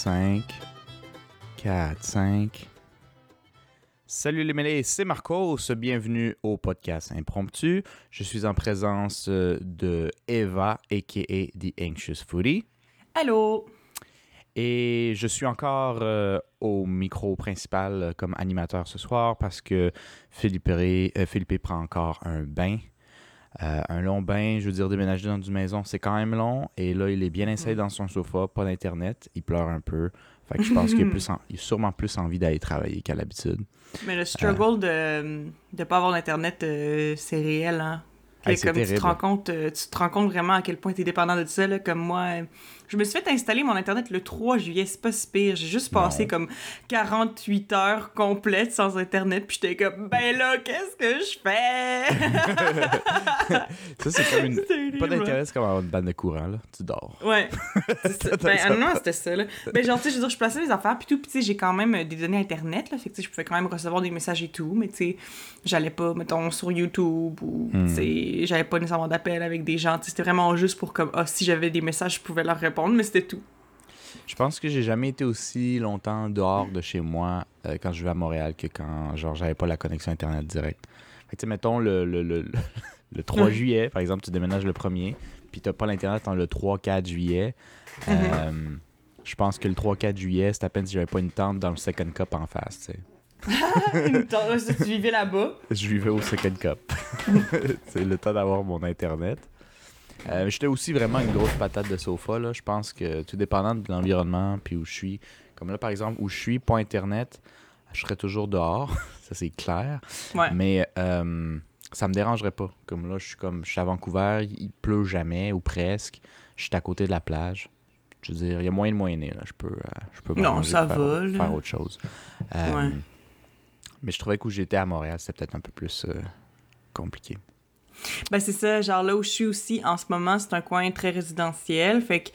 4, 5. 4, 5. Salut les mêlés, c'est Marcos. Bienvenue au podcast Impromptu. Je suis en présence euh, de Eva, a.k.a. The Anxious Foodie. Allô? Et je suis encore euh, au micro principal euh, comme animateur ce soir parce que Philippe, Ré- euh, Philippe prend encore un bain. Euh, un long bain, je veux dire, déménager dans une maison, c'est quand même long. Et là, il est bien installé dans son sofa, pas d'internet. Il pleure un peu. Fait que je pense qu'il a, en- a sûrement plus envie d'aller travailler qu'à l'habitude. Mais le struggle de de pas avoir d'internet, euh, c'est réel, hein. Hey, comme tu te rends compte, euh, tu te rends compte vraiment à quel point tu es dépendant de ça, là, comme moi. Je me suis fait installer mon internet le 3 juillet, c'est pas si pire. J'ai juste passé Non. comme 48 heures complètes sans internet, puis j'étais comme, ben là, qu'est-ce que je fais? Ça, c'est comme une. Pas d'internet, c'est comme avoir une bande de courant, là. Tu dors. Ouais. Ben, ah non, c'était ça, là. Ben, genre, tu sais, je veux dire, je plaçais mes affaires, puis tout, puis tu sais, j'ai quand même euh, des données Internet, là. Fait que, tu sais, je pouvais quand même recevoir des messages et tout, mais tu sais, j'allais pas, mettons, sur YouTube ou, Hmm. tu sais, j'avais pas nécessairement d'appel avec des gens. Tu sais, c'était vraiment juste pour, comme, ah, si j'avais des messages, je pouvais leur répondre, mais c'était tout. Je pense que j'ai jamais été aussi longtemps dehors de chez moi euh, quand je vais à Montréal que quand genre j'avais pas la connexion internet directe. Fait que tu sais, mettons le, le, le, le- le 3 Ouais. juillet, par exemple, tu déménages le 1er, puis t'as pas l'internet dans le 3-4 juillet. Euh, je pense que le 3-4 juillet, c'est à peine si j'avais pas une tente dans le Second Cup en face, tu sais. Ça, tu vivais là-bas? Je vivais au Second Cup. c'est le temps d'avoir mon internet. Euh, J'étais aussi vraiment une grosse patate de sofa. Là. Je pense que tout dépendant de l'environnement puis où je suis. Comme là, par exemple, où je suis, pas internet, je serais toujours dehors. ça, c'est clair. Ouais. Mais euh, ça me dérangerait pas. Comme là, je suis comme je suis à Vancouver, il pleut jamais ou presque. Je suis à côté de la plage. Je veux dire, il y a moyen de moyenner. Là. Je peux, euh, je peux Non, ça faire, va, là. faire autre chose. Euh, Ouais. Mais je trouvais que où j'étais à Montréal, c'était peut-être un peu plus euh, compliqué. Ben, c'est ça, genre là où je suis aussi en ce moment, c'est un coin très résidentiel. Fait que,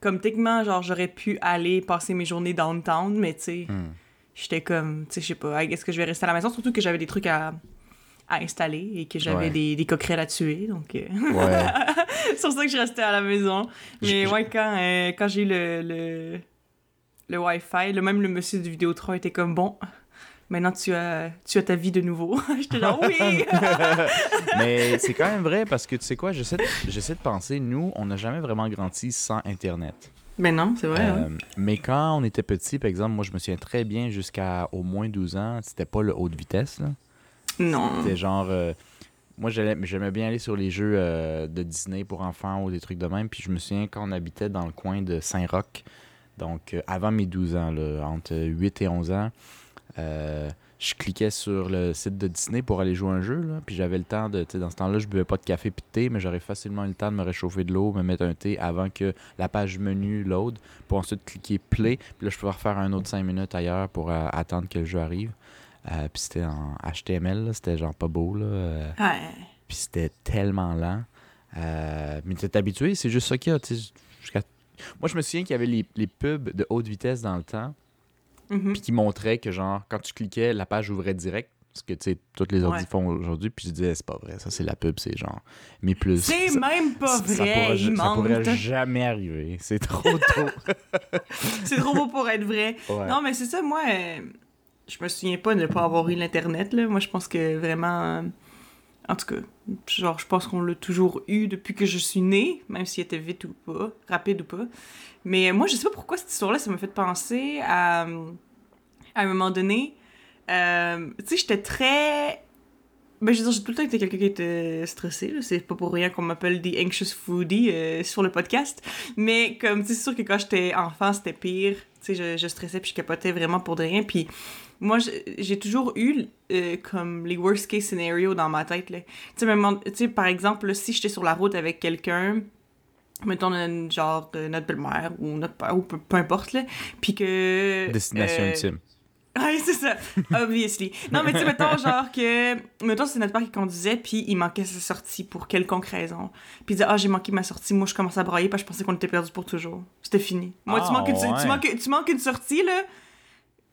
comme techniquement, genre, j'aurais pu aller passer mes journées downtown, mais tu sais, Hmm. j'étais comme, tu sais, je sais pas, est-ce que je vais rester à la maison? Surtout que j'avais des trucs à, à installer et que j'avais Ouais. des, des coquerelles à tuer, donc euh, Ouais. c'est pour ça que je restais à la maison. Mais ouais, quand, euh, quand j'ai eu le, le, le Wi-Fi, le, même le monsieur du Vidéotron était comme, bon, maintenant tu as, tu as ta vie de nouveau. j'étais genre, oui! Mais c'est quand même vrai parce que tu sais quoi, j'essaie de, j'essaie de penser, nous, on n'a jamais vraiment grandi sans Internet. Mais non, c'est vrai. Euh, Mais quand on était petit, par exemple, moi je me souviens très bien jusqu'à au moins 12 ans, c'était pas le haute vitesse. là. Non. C'était genre. euh, moi j'allais- j'aimais bien aller sur les jeux euh, de Disney pour enfants ou des trucs de même. Puis je me souviens quand on habitait dans le coin de Saint-Roch, donc avant mes 12 ans, là, entre 8 et 11 ans, euh, je cliquais sur le site de Disney pour aller jouer à un jeu. Là, puis j'avais le temps de. Dans ce temps-là, je buvais pas de café puis de thé, mais j'aurais facilement eu le temps de me réchauffer de l'eau, me mettre un thé avant que la page menu load, pour ensuite cliquer play. Puis là, je pouvais refaire un autre 5 minutes ailleurs pour euh, attendre que le jeu arrive. Euh, puis c'était en HTML, c'était genre pas beau. Là, Ouais. puis c'était tellement lent. Mais t'es habitué, c'est juste ça qu'il y a. Moi, je me souviens qu'il y avait les, les pubs de haute vitesse dans le temps, Mhm. puis qui montraient que, genre, quand tu cliquais, la page ouvrait direct. Ce que, tu sais, toutes les ordi Ouais. font aujourd'hui. Puis je disais, c'est pas vrai, ça, c'est la pub, c'est genre. Mais plus. C'est ça- même pas ça- ça vrai, ça pourrait jamais arriver. C'est trop tôt. C'est trop beau pour être vrai. Ouais. Non, mais c'est ça, moi, euh, je me souviens pas de ne pas avoir eu l'Internet, là. Moi, je pense que vraiment... euh, en tout cas, genre, je pense qu'on l'a toujours eu depuis que je suis née, même s'il était vite ou pas, rapide ou pas. Mais moi, je sais pas pourquoi cette histoire-là, ça m'a fait penser à... À un moment donné, euh, tu sais, j'étais très... Ben, je veux dire, j'ai tout le temps été quelqu'un qui était stressé. C'est pas pour rien qu'on m'appelle The Anxious Foodie euh, sur le podcast. Mais comme, tu sais, c'est sûr que quand j'étais enfant, c'était pire. Tu sais, je, je stressais puis je capotais vraiment pour de rien. Puis moi, j'ai toujours eu euh, comme les worst case scenarios dans ma tête. Tu sais, par exemple, si j'étais sur la route avec quelqu'un, mettons, genre, notre belle-mère ou notre père, ou peu, peu importe, là, puis que... Destination euh, ultime. Ouais, c'est ça. Obviously. Non, mais tu sais, mettons, genre que. Mettons, c'est notre père qui conduisait, puis il manquait sa sortie pour quelconque raison. Puis il disait, ah, j'ai manqué ma sortie. Moi, je commençais à brailler parce que je pensais qu'on était perdu pour toujours. C'était fini. Moi, tu, Ah, manques une, ouais. tu, manques, tu manques une sortie, là.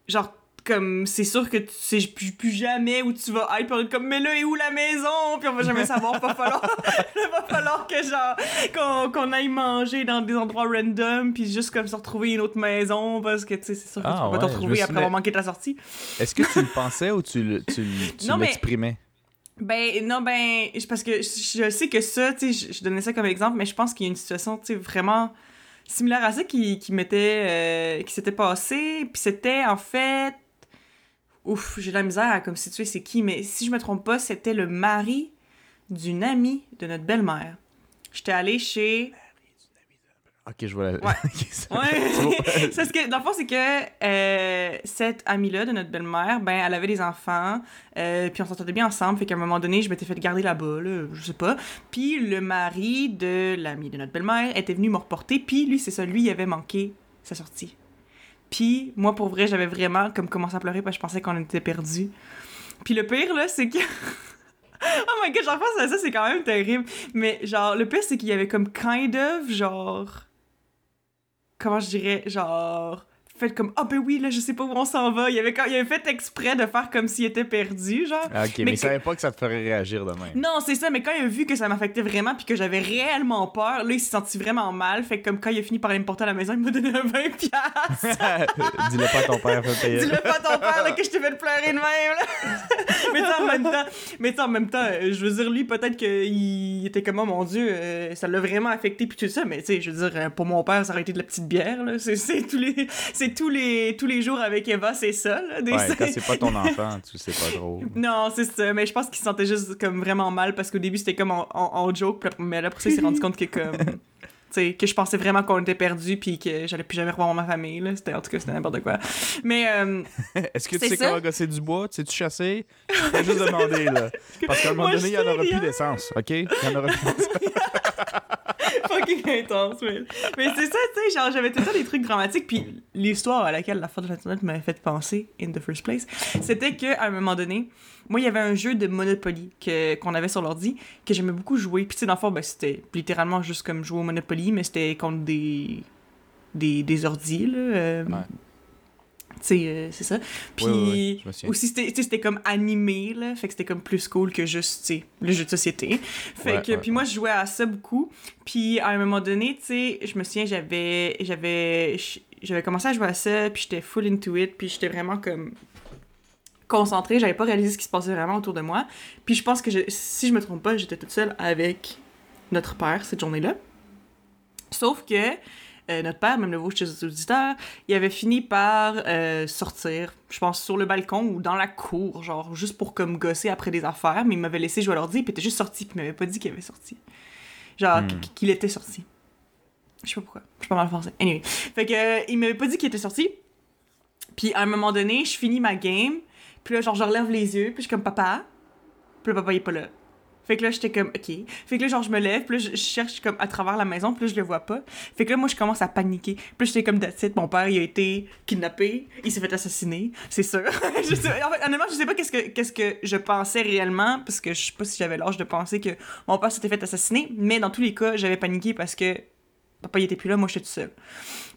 Genre, comme c'est sûr que tu sais plus, plus jamais où tu vas être puis comme mais là est où la maison? Puis on va jamais savoir va falloir va falloir que genre qu'on qu'on aille manger dans des endroits random puis juste comme se retrouver une autre maison parce que tu sais c'est sûr que Ah, tu peux pas te retrouver après avoir manqué ta sortie. Est-ce que tu le pensais ou tu, le- tu, tu l'exprimais? ben non ben parce que je, je sais que ça tu sais je, je donnais ça comme exemple mais je pense qu'il y a une situation tu sais vraiment similaire à ça qui qui m'était euh, qui s'était passé puis c'était en fait ouf j'ai de la misère à comme situer c'est qui mais si je me trompe pas c'était le mari d'une amie de notre belle-mère j'étais allée chez Ok, je vois la. Ouais. C'est ce que, dans le fond, c'est que euh, cette amie-là de notre belle-mère, ben, elle avait des enfants, euh, puis on s'entendait bien ensemble, fait qu'à un moment donné, je m'étais fait garder là-bas, là, je sais pas. Puis le mari de l'amie de notre belle-mère était venu me reporter, puis lui, c'est ça, lui, il avait manqué sa sortie. Moi, pour vrai, j'avais vraiment comme commencé à pleurer parce que je pensais qu'on était perdus. Puis le pire, là, c'est que... oh my god, j'en pense à ça, c'est quand même terrible. Mais genre, le pire, c'est qu'il y avait comme kind of, genre comment je dirais, genre, fait comme, ah ben oui, là, je sais pas où on s'en va. Il avait, il avait fait exprès de faire comme s'il était perdu, genre. Ah, ok, mais, Mais il que- savait pas que ça te ferait réagir de même. Non, c'est ça, mais quand il a vu que ça m'affectait vraiment puis que j'avais réellement peur, là, il s'est senti vraiment mal. Fait que comme quand il a fini par aller me porter à la maison, il m'a donné un 20 piastres. Dis-le pas à ton père, fais payer. Dis-le pas à ton père, là, que je t'ai fait pleurer de même, là. mais en même temps, mais en même temps, euh, je veux dire, lui, peut-être qu'il était comme, oh mon Dieu, euh, ça l'a vraiment affecté puis tout ça, mais tu sais, je veux dire, euh, pour mon père, ça aurait été de la petite bière, là. C'est tous les, c'est tous les, tous les jours avec Eva, c'est ça, là. Des- Ouais, quand c'est pas ton enfant, tu sais pas trop. non, c'est ça, mais je pense qu'il se sentait juste comme vraiment mal parce qu'au début c'était comme en, en- en joke, mais là après ça il s'est rendu compte que comme tu sais que je pensais vraiment qu'on était perdus puis que j'allais plus jamais revoir ma famille là, c'était en tout cas c'était n'importe quoi. Mais euh, Est-ce que tu sais ça. comment gosser du bois? Tu sais-tu chasser? Je vais juste demander, là. Parce qu'à un moment Moi, donné, il je y en aura plus rien. d'essence, OK? Il y en aura plus d'essence. fucking intense, mais, mais c'est ça, tu sais, genre j'avais tout temps des trucs dramatiques puis l'histoire à laquelle la faute de l'internet m'avait fait penser in the first place, c'était que à un moment donné, moi il y avait un jeu de Monopoly que qu'on avait sur l'ordi que j'aimais beaucoup jouer. Puis tu sais dans le fond ben, c'était littéralement juste comme jouer au Monopoly mais c'était contre des des des ordis là. euh, Ouais. Euh, c'est ça. Puis aussi, c'était comme animé, là. Fait que c'était comme plus cool que juste, tu sais, le jeu de société. Fait Ouais, que, ouais, puis moi, je jouais à ça beaucoup. Puis à un moment donné, tu sais, je me souviens, j'avais, j'avais, j'avais commencé à jouer à ça, puis j'étais full into it, puis j'étais vraiment comme concentrée, j'avais pas réalisé ce qui se passait vraiment autour de moi. Puis je pense que, je, si je me trompe pas, j'étais toute seule avec notre père cette journée-là. Sauf que euh, notre père, même le vaut chez les auditeurs, il avait fini par euh, sortir, je pense, sur le balcon ou dans la cour, genre, juste pour comme gosser après des affaires, mais il m'avait laissé jouer à l'ordi, puis il était juste sorti, puis il m'avait pas dit qu'il avait sorti. Genre, Hmm. qu- qu'il était sorti. Je sais pas pourquoi, je suis pas mal français. Anyway. Fait que, euh, il m'avait pas dit qu'il était sorti, puis à un moment donné, je finis ma game, puis là, genre, je relève les yeux, puis je suis comme papa, puis le papa, il est pas là. Fait que là, j'étais comme, OK. Fait que là, genre, je me lève, puis là, je cherche comme à travers la maison, puis là, je le vois pas. Fait que là, moi, je commence à paniquer. Puis j'étais comme, it, mon père, il a été kidnappé, il s'est fait assassiner, c'est sûr. en fait, honnêtement, je sais pas qu'est-ce que, que je pensais réellement, parce que je sais pas si j'avais l'âge de penser que mon père s'était fait assassiner, mais dans tous les cas, j'avais paniqué parce que papa, il était plus là, moi, j'étais toute seule.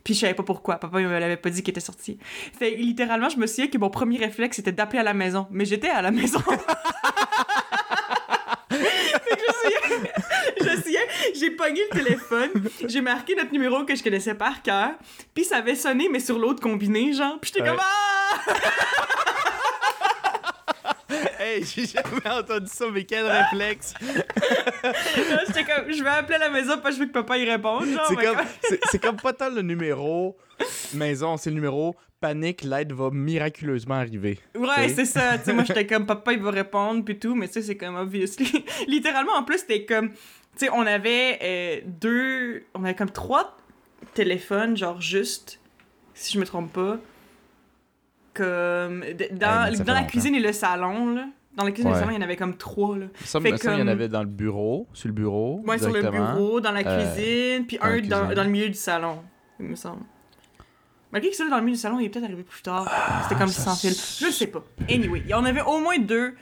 Puis je savais pas pourquoi. Papa, il me l'avait pas dit qu'il était sorti. Fait littéralement, je me souviens que mon premier réflexe, c'était d'appeler à la maison. Mais j'étais à la maison. Fait que je souviens, je souviens, j'ai pogné le téléphone, j'ai marqué notre numéro que je connaissais par cœur, puis ça avait sonné, mais sur l'autre combiné, genre. Puis j'étais Ouais. comme Ah! Hey, j'ai jamais entendu ça, mais quel réflexe! J'étais comme, je vais appeler à la maison parce que je veux que papa y réponde, genre. C'est comme, c'est, comme pas tant le numéro maison, c'est le numéro panique, l'aide va miraculeusement arriver. Ouais, c'est ça. Moi, j'étais comme, papa, il va répondre, puis tout, mais tu sais, c'est comme, obviously. Littéralement, en plus, c'était comme, tu sais, on avait euh, deux, on avait comme trois téléphones, genre juste, si je me trompe pas, comme, dans, dans la cuisine et le salon, là. Dans la cuisine et le salon, il y en avait comme trois, là. Ça, Fait me semble qu'il y en comme- avait dans le bureau, sur le bureau. Ouais, sur le bureau, dans la Euh, cuisine, puis dans la un dans, dans le milieu du salon, il me semble. Malgré que celui dans le milieu du salon, il est peut-être arrivé plus tard. C'était comme Ah, ça sans fil. Je sais pas. Anyway, il y en avait au moins deux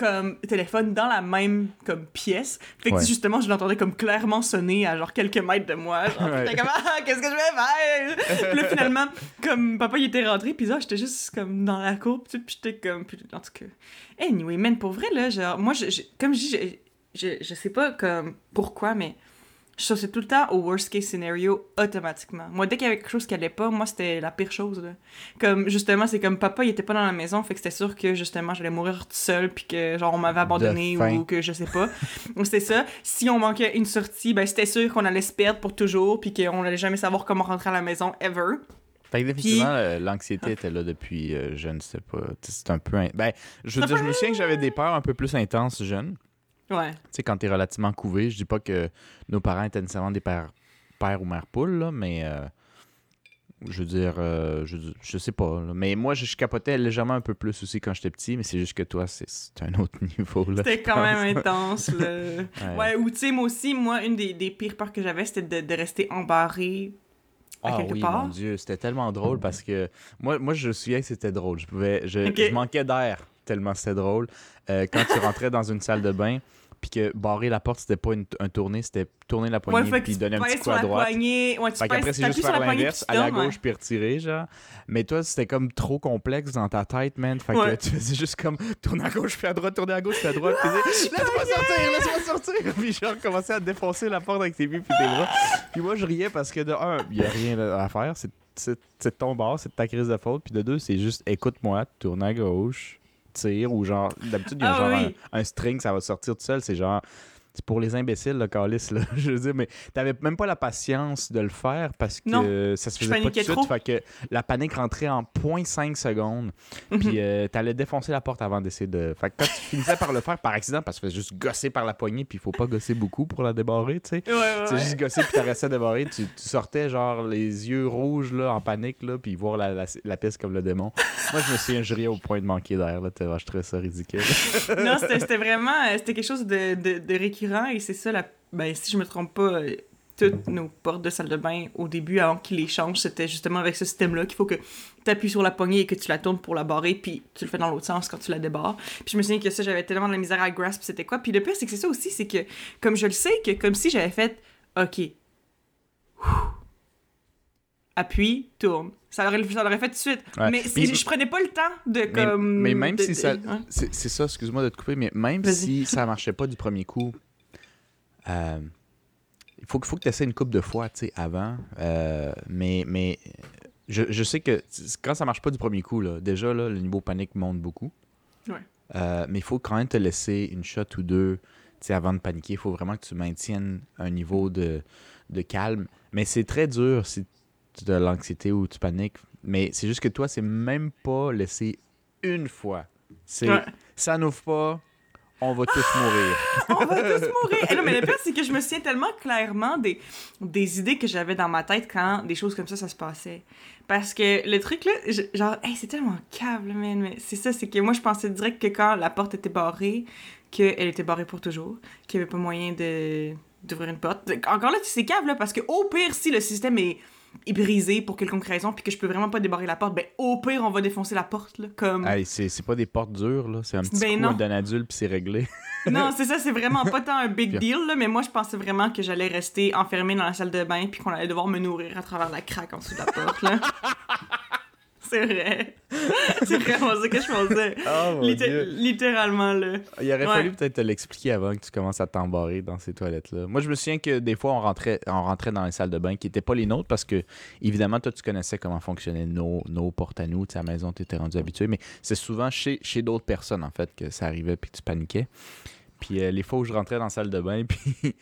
comme téléphone dans la même comme pièce. Fait que Ouais. justement, je l'entendais comme clairement sonner à genre quelques mètres de moi. Genre, Ouais. comme ah, qu'est-ce que je vais faire? puis là, finalement, comme papa il était rentré, puis là, j'étais juste comme dans la cour, puis j'étais comme puis, en tout cas. Anyway, man, pour vrai là, genre moi je, je- comme je dis je, je, je sais pas comme pourquoi mais je sautais tout le temps au worst case scenario automatiquement. Moi, dès qu'il y avait quelque chose qui allait pas, moi, c'était la pire chose, là. Comme, justement, c'est comme papa, il était pas dans la maison, fait que c'était sûr que, justement, j'allais mourir toute seule, puis que, genre, on m'avait abandonné ou que je sais pas. Donc, c'était ça. Si on manquait une sortie, ben, c'était sûr qu'on allait se perdre pour toujours, puis qu'on allait jamais savoir comment rentrer à la maison, ever. Fait que définitivement, euh, l'anxiété était là depuis euh, jeune, c'était pas. C'est un peu. in- Ben, je veux dire, je me souviens que j'avais des peurs un peu plus intenses jeune. Ouais. Tu sais, quand t'es relativement couvé, je dis pas que nos parents étaient nécessairement des pères, pères ou mères poules, là, mais euh, je veux dire, euh, je, je sais pas. là. Mais moi, je, je capotais légèrement un peu plus aussi quand j'étais petit, mais c'est juste que toi, c'est un autre niveau. C'était quand même intense, là. Ouais. Ouais, ou tu sais, moi aussi, moi, une des, des pires peurs que j'avais, c'était de, de rester embarré à Ah oui, part. mon Dieu, c'était tellement drôle parce que moi, moi je me souviens que c'était drôle. Je pouvais, je manquais d'air tellement c'était drôle. Euh, quand tu rentrais dans une salle de bain, puis que barrer la porte, c'était pas une- un tourné, c'était tourner la Ouais, poignée que puis donner un petit coup à droite. poignée. Ouais, tu Fait qu'après, c'est juste faire l'inverse, aller à gauche puis retirer, genre. Mais toi, c'était comme trop complexe dans ta tête, man. Fait que Ouais. tu faisais juste comme tourner à gauche puis à droite, tourner à gauche puis à droite. puis laisse-moi sortir, laisse-moi sortir. Puis genre, commencer à défoncer la porte avec tes pieds puis tes bras. Puis moi, je riais parce que de un, il y a rien à faire. C'est c'est- c'est de ton bord, c'est de ta crise de faute. Puis de deux, c'est juste écoute-moi, tourne à gauche, tire ou genre. D'habitude, il y a Ah genre oui. un, un string, ça va sortir tout seul. C'est genre. C'est pour les imbéciles, le calice, là. Je veux dire, mais t'avais même pas la patience de le faire parce que Non. ça se faisait pas tout de suite. Fait que la panique rentrait en 0.5 secondes. Mhm. Puis euh, t'allais défoncer la porte avant d'essayer de. Fait que quand tu finissais par le faire par accident, parce que tu juste gosser par la poignée, puis il faut pas gosser beaucoup pour la débarrer, tu sais. Ouais, ouais, C'est ouais. juste gosser puis t'arrêtais de débarrer. Tu, tu sortais genre les yeux rouges là, en panique, là, puis voir la, la, la piste comme le démon. Moi, je me je riais au point de manquer d'air. Là, je trouvais ça ridicule. non, c'était c'était vraiment euh, c'était quelque chose de, de, de récurrent et c'est ça, la, ben, si je me trompe pas, euh, toutes nos portes de salle de bain au début, avant qu'ils les changent, c'était justement avec ce système-là qu'il faut que tu appuies sur la poignée et que tu la tournes pour la barrer, puis tu le fais dans l'autre sens quand tu la débarres. Puis je me souviens que ça, j'avais tellement de la misère à grasp c'était quoi. Puis le pire, c'est que c'est ça aussi, c'est que comme je le sais, que comme si j'avais fait OK. Appuie, tourne. Ça l'aurait ça l'aurait fait tout de suite. Ouais. Mais Puis- je prenais pas le temps de Mais, comme. mais même de- si de- ça. ouais. C'est c'est ça, excuse-moi de te couper, mais même Vas-y. si ça marchait pas du premier coup, euh, il faut, faut que tu essaies une coupe de fois, tu sais, avant. Euh, mais mais je, je sais que quand ça marche pas du premier coup, là, déjà, là, le niveau panique monte beaucoup. Ouais. Euh, mais il faut quand même te laisser une shot ou deux tu sais, avant de paniquer. Il faut vraiment que tu maintiennes un niveau de, de calme. Mais c'est très dur si tu as de l'anxiété ou tu paniques. Mais c'est juste que toi, c'est même pas laissé une fois. C'est Ouais. ça n'ouvre pas, on va tous mourir. On va tous mourir. Et non, mais le pire, c'est que je me souviens tellement clairement des, des idées que j'avais dans ma tête quand des choses comme ça, ça se passait. Parce que le truc, là, genre, c'est tellement câble. Mais c'est ça, c'est que moi, je pensais direct que quand la porte était barrée, qu'elle était barrée pour toujours, qu'il n'y avait pas moyen de d'ouvrir une porte. Encore là, c'est câble, là, parce que au pire, si le système est, est brisé pour quelconque raison, puis que je peux vraiment pas débarrer la porte, ben au pire, on va défoncer la porte, là, comme... Hey, c'est pas des portes dures, là. C'est un petit Ben coup d'un adulte, puis c'est réglé. Non, c'est ça, c'est vraiment pas tant un big deal, là, mais moi, je pensais vraiment que j'allais rester enfermée dans la salle de bain puis qu'on allait devoir me nourrir à travers la craque en dessous de la porte, là. c'est vrai. c'est vraiment ça que je pensais. Oh mon Dieu. littéralement, là. Il aurait Ouais. fallu peut-être te l'expliquer avant que tu commences à t'embarrer dans ces toilettes-là. Moi, je me souviens que des fois, on rentrait, on rentrait dans les salles de bain qui n'étaient pas les nôtres parce que, évidemment, toi, tu connaissais comment fonctionnaient nos, nos portes à nous. Tu sais, à la maison, tu étais rendu habitué. Mais c'est souvent chez, chez d'autres personnes, en fait, que ça arrivait puis que tu paniquais. Puis euh, les fois où je rentrais dans la salle de bain, puis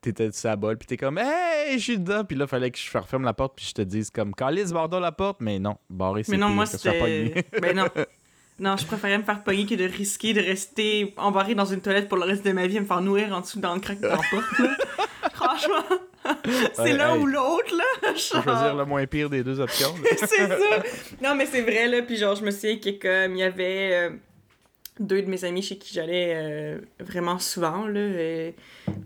t'étais sur la bol, puis t'es comme « Hey, je suis dedans! » Puis là, fallait que je referme la porte, puis je te dise comme « Calice, barre la porte! » Mais non, barrer, c'est Mais non, pire, moi, c'était. ben non. Non, je préférais me faire pogner que de risquer de rester embarré dans une toilette pour le reste de ma vie et me faire nourrir en dessous dans le crack de la porte, là. Franchement, c'est l'un hey. ou l'autre, là. Faut choisir le moins pire des deux options. c'est ça. Non, mais c'est vrai, là. Puis genre, je me souviens que comme il y avait euh, deux de mes amis chez qui j'allais euh, vraiment souvent, là. euh,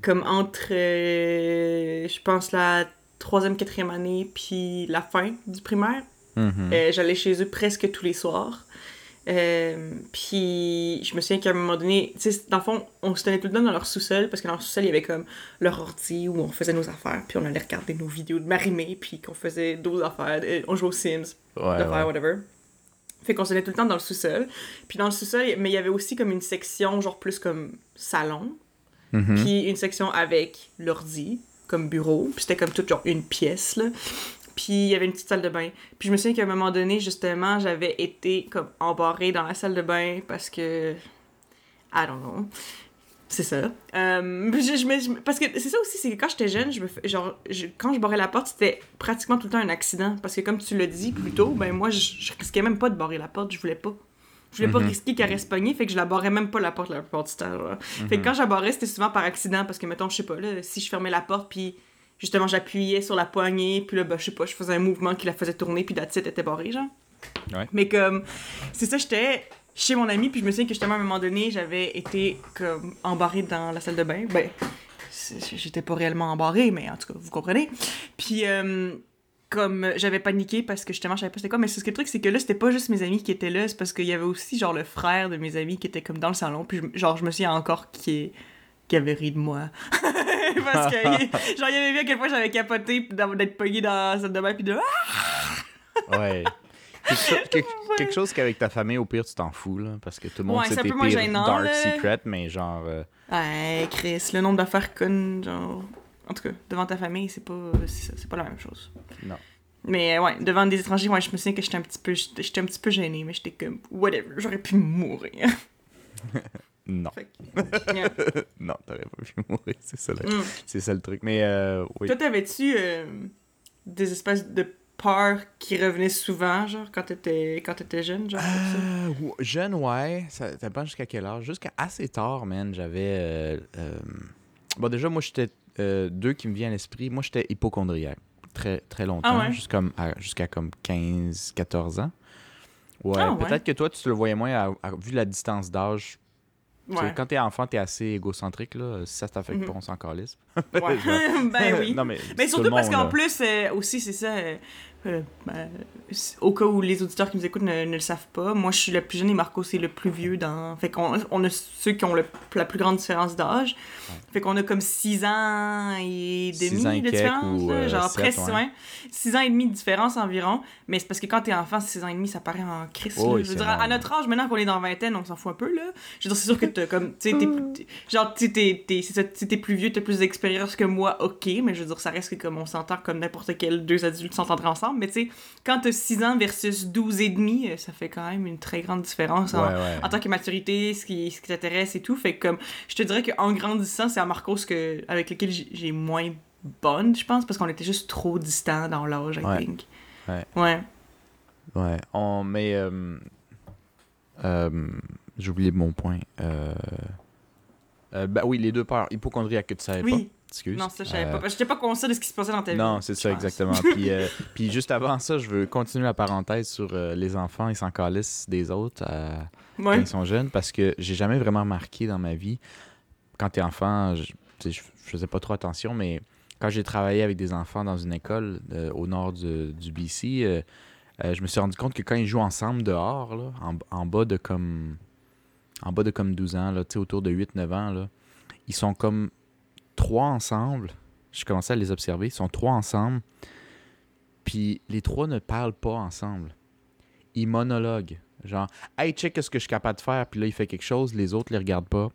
comme entre, euh, je pense, la troisième, quatrième année, puis la fin du primaire. Mhm. J'allais chez eux presque tous les soirs. Puis je me souviens qu'à un moment donné, tu sais, dans le fond, on se tenait tout le temps dans leur sous-sol parce que dans leur sous-sol, il y avait comme leur ordi où on faisait nos affaires, puis on allait regarder nos vidéos de marimé, puis qu'on faisait d'autres affaires, on jouait aux Sims, Ouais, d'affaires, ouais. whatever. Fait qu'on se tenait tout le temps dans le sous-sol. Puis dans le sous-sol, mais il y avait aussi comme une section, genre plus comme salon, Mhm. puis une section avec l'ordi, comme bureau. Puis c'était comme toute genre une pièce, là. Puis il y avait une petite salle de bain. Puis je me souviens qu'à un moment donné, justement, j'avais été comme embarrée dans la salle de bain parce que... I don't know. C'est ça. Euh, je, je parce que c'est ça aussi, c'est que quand j'étais jeune, je me genre, je- quand je barrais la porte, c'était pratiquement tout le temps un accident. Parce que comme tu l'as dit plus tôt, ben moi, je, risquais même pas de barrer la porte, je voulais pas. Je voulais pas Mhm. risquer qu'elle reste pognée, fait que je la barrais même pas la porte la plupart du temps. Fait que quand je la barrais, c'était souvent par accident, parce que mettons, je sais pas, là, si je fermais la porte, puis justement j'appuyais sur la poignée, puis là, ben, je sais pas, je faisais un mouvement qui la faisait tourner, puis la titre était barrée, genre. Ouais. Mais comme, c'est ça, j'étais chez mon ami, puis je me souviens que justement, à un moment donné, j'avais été comme embarrée dans la salle de bain. Ben, j'étais pas réellement embarrée, mais en tout cas, vous comprenez. Puis, euh, comme j'avais paniqué parce que justement, je savais pas c'était quoi, mais ce que le truc, c'est que là, c'était pas juste mes amis qui étaient là, c'est parce qu'il y avait aussi, genre, le frère de mes amis qui était comme dans le salon, puis genre, je me souviens encore qui qui avait ri de moi. parce que, genre, il avait vu à quel point j'avais capoté d'être pogné dans la salle de bain, puis de! Ouais. Quelque, cho- quelque- quelque chose qu'avec ta famille, au pire, tu t'en fous, là, parce que tout le monde Ouais, sait tes peu moins pires gênant, dark là. secrets, mais genre... euh, Ouais, Chris, le nombre d'affaires connes, genre. En tout cas, devant ta famille, c'est pas, c'est pas la même chose. non. Mais euh, ouais, devant des étrangers, ouais, je me souviens que j'étais un petit peu, j'étais j'étais un petit peu gênée, mais j'étais comme, whatever, j'aurais pu mourir. Non. Fait que, yeah. non, t'aurais pas pu mourir, c'est ça, le- Mm. c'est ça le truc. Mais euh, oui. Toi, t'avais-tu euh, des espèces de peurs qui revenaient souvent, genre, quand t'étais, quand t'étais jeune, genre, comme ça? Euh, jeune, ouais. Ça dépend jusqu'à quel âge. Jusqu'à assez tard, man, j'avais... euh, euh, Bon, déjà, moi, j'étais... deux qui me viennent à l'esprit. Moi, j'étais hypochondriaque. Très, très longtemps. Ah ouais? Jusqu'à comme 15, 14 ans. Ouais, Ah ouais? peut-être que toi, tu le voyais moins à- à- vu la distance d'âge. Ouais. Quand t'es enfant, t'es assez égocentrique, là. Si ça t'affecte Mhm. pas, on s'en calisse. Ouais. ben oui. non, mais, Mais tout surtout parce qu'en plus, euh, aussi, c'est ça. euh, euh, c- au cas où les auditeurs qui nous écoutent ne, ne le savent pas, moi je suis le plus jeune et Marco c'est le plus vieux dans. Fait qu'on on a ceux qui ont le- la plus grande différence d'âge. Fait qu'on a comme 6 ans et demi Six ans et de différence. ou, euh, genre sept, presque, ouais. ouais. 6 ans et demi de différence environ. Mais c'est parce que quand t'es enfant, 6 ans et demi, ça paraît en crise. Oh, je veux dire, à notre âge, maintenant qu'on est dans la vingtaine, on s'en fout un peu là. Je veux dire, c'est sûr que t'as comme. T'es- t'es- genre, t'es- t'es- c'est ça, si t'es plus vieux, t'as plus d'expérience que moi, ok, mais je veux dire, ça reste que comme on s'entend comme n'importe quel deux adultes s'entendraient ensemble. Mais tu sais, quand t'as 6 ans versus 12 et demi, euh, ça fait quand même une très grande différence en, Ouais, ouais. en tant que maturité, ce qui, ce qui t'intéresse et tout. Fait que comme, je te dirais qu'en grandissant, c'est à Marcos que, avec lequel j'ai moins bonne, je pense, parce qu'on était juste trop distants dans l'âge, I Ouais. think. Ouais. Ouais. Ouais, on, mais euh, euh, j'ai oublié mon point. Euh, ben oui, les deux peurs. Hypochondriaque que tu savais Oui. pas. Excuse. Non, ça, je savais Euh, pas. J'étais pas conscient de ce qui se passait dans ta vie. Non, c'est ça, pense. exactement. puis, euh, puis juste avant ça, je veux continuer la parenthèse sur euh, les enfants, ils s'en calissent des autres euh, quand ils sont jeunes parce que j'ai jamais vraiment remarqué dans ma vie, quand t'es enfant, je, je, faisais pas trop attention, mais quand j'ai travaillé avec des enfants dans une école au nord du, du BC, je me suis rendu compte que quand ils jouent ensemble dehors, là, en, en bas de comme en bas de comme 12 ans, là, tu sais, autour de 8-9 ans, là, ils sont comme trois ensemble. Je commençais à les observer. Ils sont trois ensemble. Puis les trois ne parlent pas ensemble. Ils monologuent. Genre, hey, check ce que je suis capable de faire. Puis là, il fait quelque chose. Les autres les regardent pas.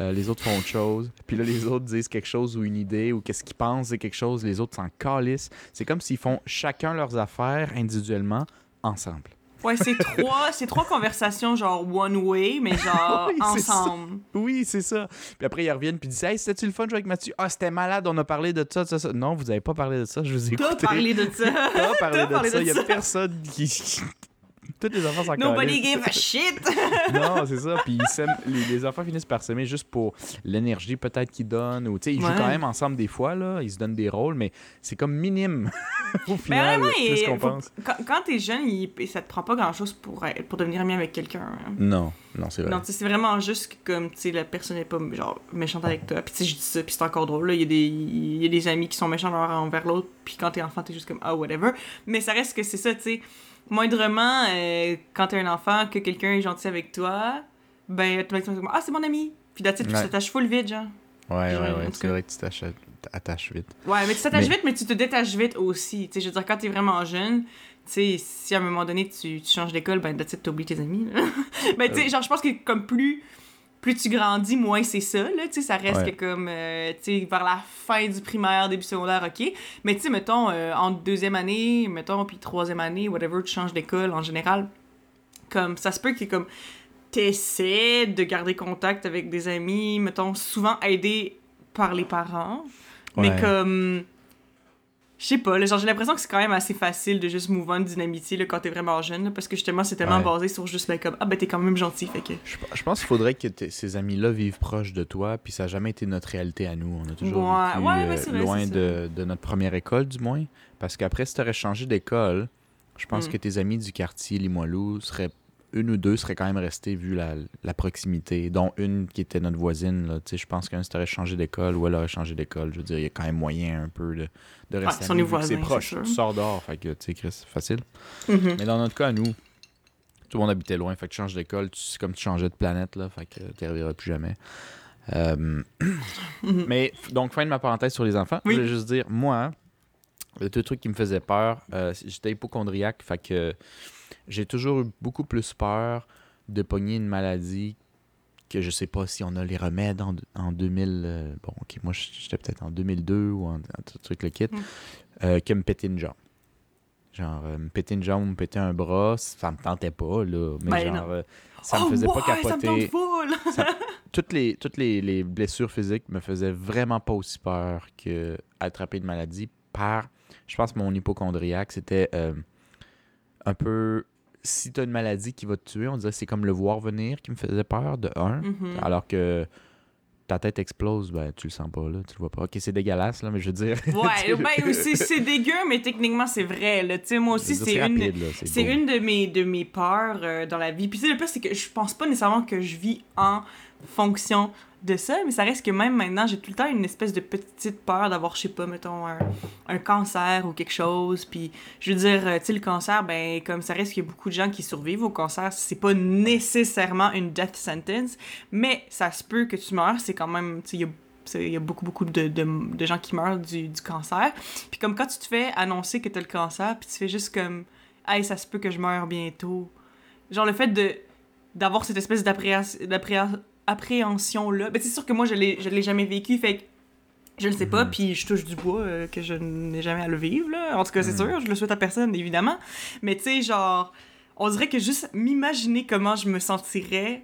Euh, les autres font autre chose. Puis là, les autres disent quelque chose ou une idée ou qu'est-ce qu'ils pensent c'est quelque chose. Les autres s'en calissent. C'est comme s'ils font chacun leurs affaires individuellement ensemble. Ouais, c'est trois, c'est trois conversations genre one way, mais genre Oui, ça. ensemble. Oui, c'est ça. Puis après, ils reviennent puis ils disent Hey, c'était-tu le fun de jouer avec Mathieu Ah, c'était malade, on a parlé de ça, ça, ça. Non, vous avez pas parlé de ça, je vous ai T'as écouté. parlé de ça. T'as parlé T'as de parlé ça. de Il y a ça. personne qui. Toutes les enfants s'en Nobody gave a shit. Non, c'est ça. Puis les, les enfants finissent par s'aimer juste pour l'énergie peut-être qu'ils donnent. Ou, ils jouent Ouais. quand même ensemble des fois, là. Ils se donnent des rôles, mais c'est comme minime au Mais final, plus qu'on faut- pense. quand, quand t'es jeune, il- ça te prend pas grand-chose pour, pour devenir ami avec quelqu'un. hein. Non, non, c'est vrai. Non, c'est vraiment juste que comme, la personne n'est pas, genre, méchante avec toi. Puis, je dis ça, puis c'est encore drôle, là. Il y, a des- il y a des amis qui sont méchants l'un envers l'autre, puis quand t'es enfant, t'es juste comme, ah, whatever. Mais ça reste que c'est ça, tu sais. Moindrement, euh, quand t'es un enfant, que quelqu'un est gentil avec toi, ben, automatiquement, ah, c'est mon ami. Puis là, tu t'attaches full vite, genre. Ouais, Genre, ouais, ouais. C'est vrai que tu t'attaches- vite. Ouais, mais tu t'attaches Mais- vite, mais tu te détaches vite aussi. Tu sais, je veux dire, quand t'es vraiment jeune, tu sais, si à un moment donné tu, tu changes d'école, ben, it, t'oublies tes amis. ben, tu sais, genre, je pense que comme plus, plus tu grandis, moins c'est ça, là. Tu sais, ça reste Ouais. que comme, euh, tu sais, vers la fin du primaire, début secondaire, ok. Mais tu sais, mettons, euh, en deuxième année, mettons, puis troisième année, whatever, tu changes d'école en général. Comme, ça se peut que, comme, t'essaies de garder contact avec des amis, mettons, souvent aidés par les parents. Mais comme. Je sais pas, genre j'ai l'impression que c'est quand même assez facile de juste move on d'une amitié là, quand t'es vraiment jeune, là, parce que justement c'est tellement Ouais. basé sur juste ben, comme ah ben t'es quand même gentil, fait que. Je, je pense qu'il faudrait que ces amis-là vivent proches de toi, puis ça n'a jamais été notre réalité à nous. On a toujours Ouais, vécu ouais, euh, vrai, loin de, de notre première école, du moins. Parce qu'après, si tu aurais changé d'école, je pense Mm. que tes amis du quartier Limoilou seraient. Une ou deux seraient quand même restés vu la, la proximité, dont une qui était notre voisine. Je pense que si tu aurais changé d'école ou elle aurait changé d'école, je veux dire, il y a quand même moyen un peu de, rester que c'est proche. Tu sors dehors, fait que, tu sais, c'est facile. Mhm. Mais dans notre cas, nous, tout le monde habitait loin. Fait que tu changes d'école, c'est comme tu changeais de planète, là. Fait que tu reviendras plus jamais. Euh, Mhm. mais, donc, fin de ma parenthèse sur les enfants. Oui. Je voulais juste dire, moi, le deux trucs qui me faisaient peur, euh, j'étais hypochondriaque. Fait que j'ai toujours eu beaucoup plus peur de pogner une maladie que je sais pas si on a les remèdes en, en 2000. euh, bon, ok, moi, j'étais peut-être en 2002 ou en, en tout truc le kit, Mm. euh, que me péter une jambe. Genre, euh, me péter une jambe, me péter un bras, ça me tentait pas, là. Mais Ben genre, ça me Oh, faisait pas Ça capoter. full! Ça- toutes les, toutes les, les blessures physiques me faisaient vraiment pas aussi peur que attraper une maladie par, je pense, mon hypochondriaque, c'était un peu, si tu as une maladie qui va te tuer, on dirait que c'est comme le voir venir qui me faisait peur, de un, Mhm. alors que ta tête explose, ben tu le sens pas, là, tu le vois pas. Ok, c'est dégueulasse, là, mais je veux dire... Ouais, ben c'est c'est dégueu, mais techniquement c'est vrai, là. Tu sais, moi aussi c'est une. C'est une de mes, de mes peurs euh, dans la vie. Puis le pire, c'est que je pense pas nécessairement que je vis en fonction de ça, mais ça reste que même maintenant, j'ai tout le temps une espèce de petite peur d'avoir, je sais pas, mettons, un, un cancer ou quelque chose. Puis je veux dire, euh, tu sais, le cancer, ben, comme ça reste qu'il y a beaucoup de gens qui survivent au cancer, c'est pas nécessairement une death sentence, mais ça se peut que tu meurs, c'est quand même, tu sais, il y a beaucoup, beaucoup de, de, gens qui meurent du, du cancer. Puis comme quand tu te fais annoncer que t'as le cancer, puis tu fais juste comme « Hey, ça se peut que je meure bientôt ». Genre le fait de d'avoir cette espèce d'appréhension- d'appré- appréhension-là. Ben c'est sûr que moi, je l'ai je l'ai jamais vécu, fait que je le sais pas, Mhm. puis je touche du bois euh, que je n'ai jamais à le vivre, là. En tout cas, c'est sûr, je le souhaite à personne, évidemment. Mais tu sais, genre, on dirait que juste m'imaginer comment je me sentirais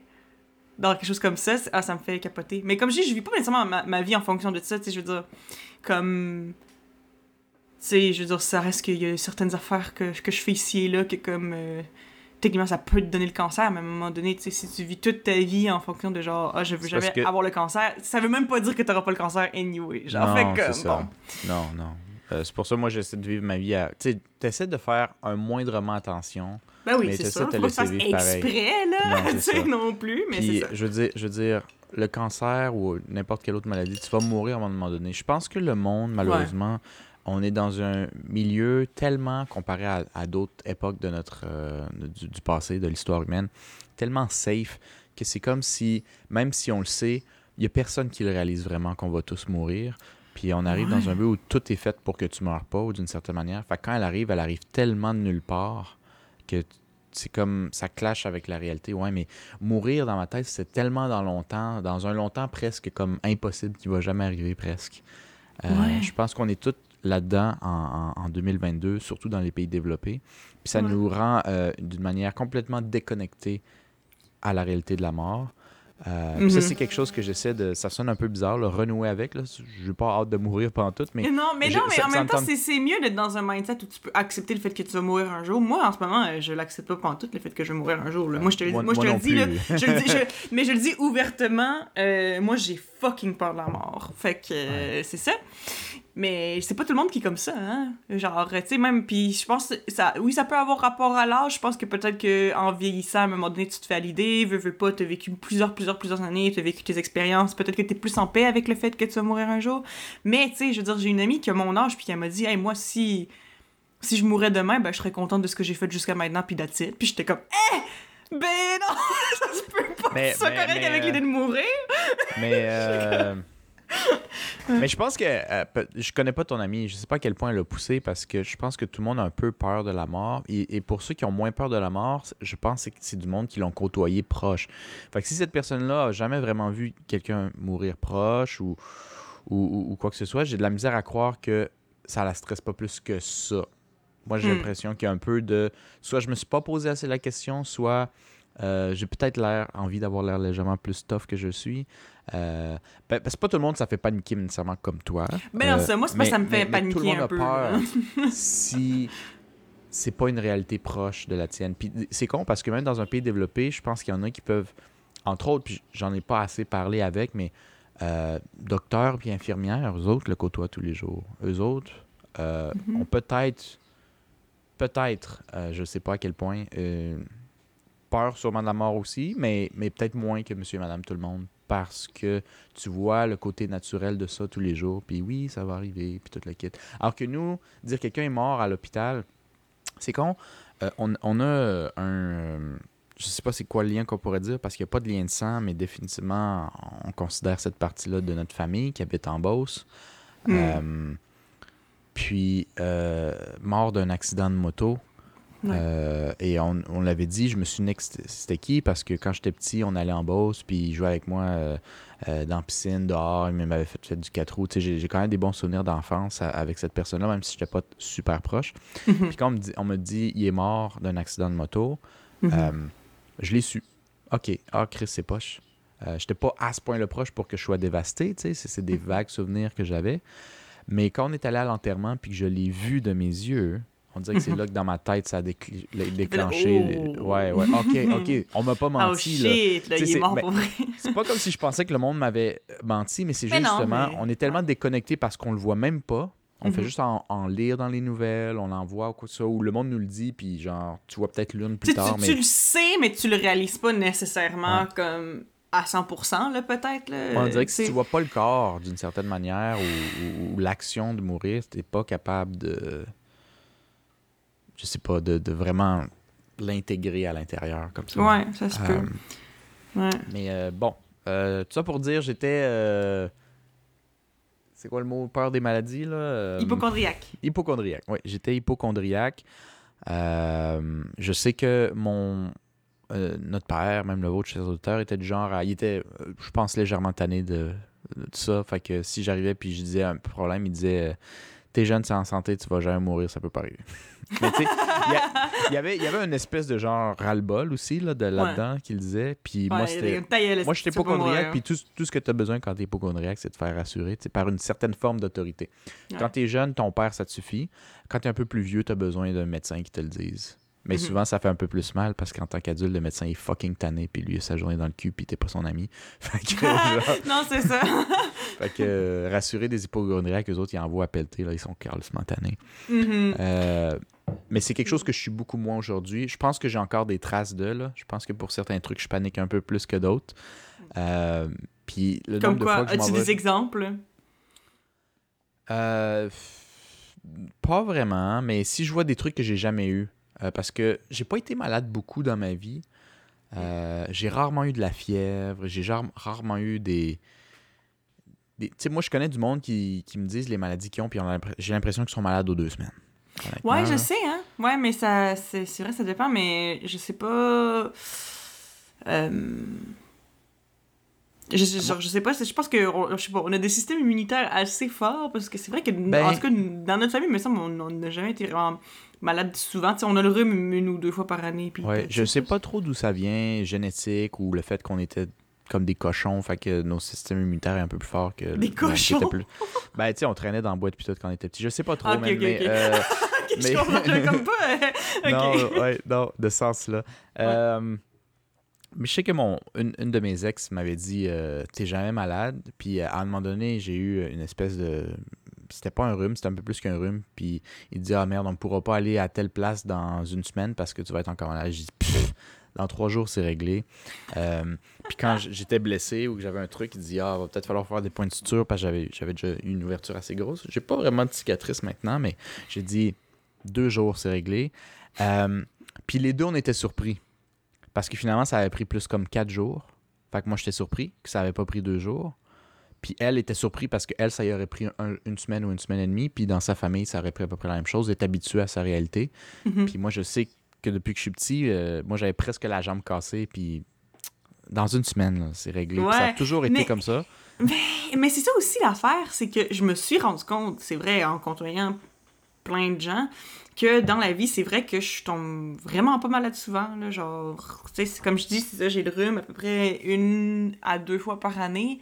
dans quelque chose comme ça, ah, ça me fait capoter. Mais comme je dis, je vis pas nécessairement ma, ma vie en fonction de ça, tu sais, je veux dire, comme... Tu sais, je veux dire, ça reste qu'il y a certaines affaires que, que je fais ici et là, que comme... euh, techniquement, ça peut te donner le cancer, mais à un moment donné, tu sais, si tu vis toute ta vie en fonction de genre, ah, je veux jamais que- avoir le cancer, ça veut même pas dire que t'auras pas le cancer anyway. Genre, Non, fait c'est comme, ça. bon. Non, non. Euh, c'est pour ça, moi, j'essaie de vivre ma vie à... Tu sais, t'essaies de faire un moindrement attention. Ben oui, Mais c'est te Faut pas que exprès, là, Non, tu c'est sais, ça. non plus, mais Puis, c'est ça. je veux dire, je veux dire, le cancer ou n'importe quelle autre maladie, tu vas mourir à un moment donné. Je pense que le monde, malheureusement, on est dans un milieu tellement, comparé à, à d'autres époques de notre, euh, du, du passé, de l'histoire humaine, tellement safe que c'est comme si, même si on le sait, il n'y a personne qui le réalise vraiment qu'on va tous mourir. Puis on arrive dans un but où tout est fait pour que tu meurs pas, ou d'une certaine manière. Fait que quand elle arrive, elle arrive tellement de nulle part que c'est comme ça clash avec la réalité. Ouais, mais mourir dans ma tête, c'est tellement dans longtemps, dans un longtemps presque comme impossible qui va jamais arriver presque. Euh, Ouais. Je pense qu'on est tous là-dedans en, en- en 2022, surtout dans les pays développés. Puis ça Ouais. nous rend euh, d'une manière complètement déconnectés à la réalité de la mort. Euh, ça, Mhm. c'est quelque chose que j'essaie de. Ça sonne un peu bizarre, le renouer avec. Là. Je n'ai pas hâte de mourir pendant tout, mais non, mais non, mais ça- en ça même me temps, c'est mieux d'être dans un mindset où tu peux accepter le fait que tu vas mourir un jour. Moi, en ce moment, euh, je l'accepte pas pendant tout le fait que je vais mourir un jour. là. Moi, je te le, Moi- moi, je te le dis, là, plus. je le dis, je- mais je le dis ouvertement, euh, moi, j'ai fucking peur de la mort. Fait que euh, c'est ça. Mais c'est pas tout le monde qui est comme ça, hein. Genre, tu sais, même, puis je pense, ça, oui, ça peut avoir rapport à l'âge. Je pense que peut-être que en vieillissant, à un moment donné, tu te fais à l'idée, veux, veux pas, t'as vécu plusieurs, plusieurs, plusieurs années, t'as vécu tes expériences, peut-être que t'es plus en paix avec le fait que tu vas mourir un jour. Mais, tu sais, je veux dire, j'ai une amie qui a mon âge, puis elle m'a dit, hey, moi, si si je mourais demain, ben, je serais contente de ce que j'ai fait jusqu'à maintenant, puis it. Puis j'étais comme, eh! Ben non! ça se peut pas Mais- ça mais- correct mais, avec euh, l'idée de mourir. Mais, euh, mais je pense que euh, je connais pas ton ami. Je sais pas à quel point elle a poussé parce que je pense que tout le monde a un peu peur de la mort. Et, et pour ceux qui ont moins peur de la mort, je pense que c'est du monde qui l'ont côtoyé proche. Fait que si cette personne-là a jamais vraiment vu quelqu'un mourir proche ou, ou, ou- ou quoi que ce soit, j'ai de la misère à croire que ça la stresse pas plus que ça. Moi, j'ai Hmm. l'impression qu'il y a un peu de. Soit je me suis pas posé assez la question, soit euh, j'ai peut-être l'air envie d'avoir l'air légèrement plus tough que je suis. Euh, ben, parce que pas tout le monde ça fait paniquer nécessairement comme toi. Mais non, Euh, ça, moi, c'est pas ça me fait mais- mais tout le paniquer monde un a peu. peur si c'est pas une réalité proche de la tienne. Puis c'est con parce que même dans un pays développé, je pense qu'il y en a qui peuvent, entre autres, puis j'en ai pas assez parlé avec, mais euh, docteurs puis infirmières, eux autres le côtoient tous les jours. Eux autres euh, Mhm. ont peut-être, peut-être, euh, je sais pas à quel point, euh, peur sûrement de la mort aussi, mais, mais peut-être moins que monsieur et madame tout le monde parce que tu vois le côté naturel de ça tous les jours, puis oui, ça va arriver, puis tout le kit. Alors que nous, dire quelqu'un est mort à l'hôpital, c'est con. Euh, on, on a euh, un... euh, je sais pas c'est quoi le lien qu'on pourrait dire, parce qu'il n'y a pas de lien de sang, mais définitivement, on considère cette partie-là de notre famille qui habite en Beauce. Hmm. Euh, puis, euh, mort d'un accident de moto. Ouais. Euh, et on, on l'avait dit, je me souvenais que c'était qui parce que quand j'étais petit, on allait en Beauce, puis il jouait avec moi euh, euh, dans la piscine, dehors, il m'avait fait, fait du 4 roues. J'ai quand même des bons souvenirs d'enfance avec cette personne-là, même si je n'étais pas super proche. Mhm. Puis quand on me dit, on me dit il est mort d'un accident de moto, Mhm. je l'ai su. OK, ah, Chris, c'est poche. Euh, j'étais pas à ce point-là proche pour que je sois dévasté, c'est c'est des vagues souvenirs que j'avais. Mais quand on est allé à l'enterrement puis que je l'ai vu de mes yeux, on dirait que c'est là que dans ma tête ça a décl- déclenché. Oh. Ouais, ouais, OK, OK, on m'a pas Oh menti là. shit, là, Tu il est c'est- mort mais- pour vrai. C'est pas comme si je pensais que le monde m'avait menti, mais c'est non, justement, mais- on est tellement déconnecté parce qu'on le voit même pas. On fait Mhm. juste en, en lire dans les nouvelles, on en voit ou quoi que ce soit, ou le monde nous le dit, puis genre, tu vois peut-être l'une plus Tu, tu- tard, tu mais le sais, mais tu le réalises pas nécessairement Ouais. comme à 100%, là, peut-être. là. on dirait que si Tu tu vois pas le corps d'une certaine manière ou, ou- ou l'action de mourir, t'es pas capable de. Je sais pas, de, de vraiment l'intégrer à l'intérieur comme ça. Ouais, ça se Euh, peut. Ouais. Mais euh, bon, euh, tout ça pour dire, j'étais. euh, C'est quoi le mot Peur des maladies, là? Euh, Hypochondriaque. Hypochondriaque, oui. J'étais hypochondriaque. Euh, je sais que mon. euh, notre père, même le vôtre, chers auditeurs, était du genre à. Il était, euh, je pense, légèrement tanné de, de ça. Fait que si j'arrivais puis je disais un problème, il disait euh, T'es jeune, c'est en santé, tu vas jamais mourir, ça peut pas arriver. Mais tu sais, il y, y avait, il y avait une espèce de genre ras-le-bol aussi là, de là-dedans qu'il disait. Puis moi, Ouais, c'était. Moi, pas hypochondriaque, puis tout, tout ce que tu as besoin quand tu es hypochondriaque, c'est de faire rassurer, par une certaine forme d'autorité. Ouais. Quand tu es jeune, ton père, ça te suffit. Quand tu es un peu plus vieux, tu as besoin d'un médecin qui te le dise. Mais Mhm. souvent, ça fait un peu plus mal parce qu'en tant qu'adulte, le médecin est fucking tanné, puis lui, il a sa journée dans le cul, puis t'es pas son ami. Fait que, genre, non, c'est ça. fait que, euh, rassurer des hypochondriaques, eux autres, ils envoient à pelleter, là, ils sont carrément tannés. Mhm. Euh, mais c'est quelque chose que je suis beaucoup moins aujourd'hui. Je pense que j'ai encore des traces de, là. Je pense que pour certains trucs, je panique un peu plus que d'autres. Euh, puis le Comme nombre de quoi, fois m'en as-tu des exemples? Euh, pas vraiment, mais si je vois des trucs que j'ai jamais eu, euh, parce que j'ai pas été malade beaucoup dans ma vie. Euh, j'ai rarement eu de la fièvre, j'ai rarement eu des. des- Tu sais, moi, je connais du monde qui, qui me disent les maladies qu'ils ont, puis j'ai l'impression qu'ils sont malades aux deux semaines. Ouais, je sais, hein. Ouais, mais ça, c'est vrai, ça dépend, mais je sais pas. Euh... Je, je, genre, je sais pas, je pense que on- je sais pas, on a des systèmes immunitaires assez forts parce que c'est vrai que Ben- en tout cas dans notre famille, il me semble on on n'a jamais été vraiment malade souvent. Tu sais, on a le rhume une ou deux fois par année. Puis Ouais, je sais pas trop d'où ça vient, génétique ou le fait qu'on était comme des cochons, fait que nos systèmes immunitaires est un peu plus fort que. Des le- cochons? plus- Ben, tu sais, on traînait dans la boîte puis tout quand on était petit. Je sais pas trop, mais. ok, mais, ok. euh, mais- je comme pas. Non, ouais, non, de ce sens-là. Euh, mais je sais que mon, une, une de mes ex m'avait dit euh, T'es jamais malade. Puis à un moment donné, j'ai eu une espèce de. C'était pas un rhume, c'était un peu plus qu'un rhume. Puis il dit Ah merde, on ne pourra pas aller à telle place dans une semaine parce que tu vas être encore malade. J'ai dit Pff, Dans trois jours, c'est réglé. Euh, puis quand j'étais blessé ou que j'avais un truc, il dit Ah, va peut-être falloir faire des points de suture parce que j'avais, déjà une ouverture assez grosse. J'ai pas vraiment de cicatrice maintenant, mais j'ai dit Deux jours, c'est réglé. Euh, puis les deux, on était surpris. Parce que finalement, ça avait pris plus comme quatre jours. Fait que moi, j'étais surpris que ça avait pas pris deux jours. Puis elle était surprise parce qu'elle, ça y aurait pris un- une semaine ou une semaine et demie. Puis dans sa famille, ça aurait pris à peu près la même chose. Elle est habituée à sa réalité. Mhm. Puis moi, je sais que depuis que je suis petit, euh, moi, j'avais presque la jambe cassée. Puis dans une semaine, c'est réglé. Ça a toujours été mais- comme ça. Mais c'est ça aussi l'affaire, c'est que je me suis rendu compte, c'est vrai, en côtoyant plein de gens, que dans la vie, c'est vrai que je tombe vraiment pas malade souvent. Là, genre, tu sais, comme je dis, c'est ça, j'ai le rhume à peu près une à deux fois par année.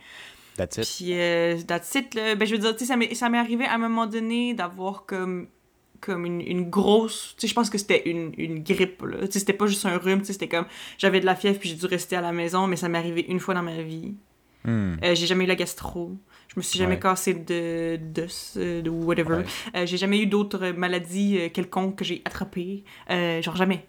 That's it. Puis, euh, that's it, là. Ben, je veux dire, tu sais, ça m'est- arrivé à un moment donné d'avoir comme comme une, une grosse tu sais je pense que c'était une, une grippe là tu sais c'était pas juste un rhume tu sais c'était comme j'avais de la fièvre puis j'ai dû rester à la maison mais ça m'est arrivé une fois dans ma vie Hmm. euh, j'ai jamais eu la gastro. Je me suis jamais Ouais. cassé de euh, de whatever. Ouais. Euh, j'ai jamais eu d'autres maladies euh, quelconques que j'ai attrapées. Euh, genre jamais.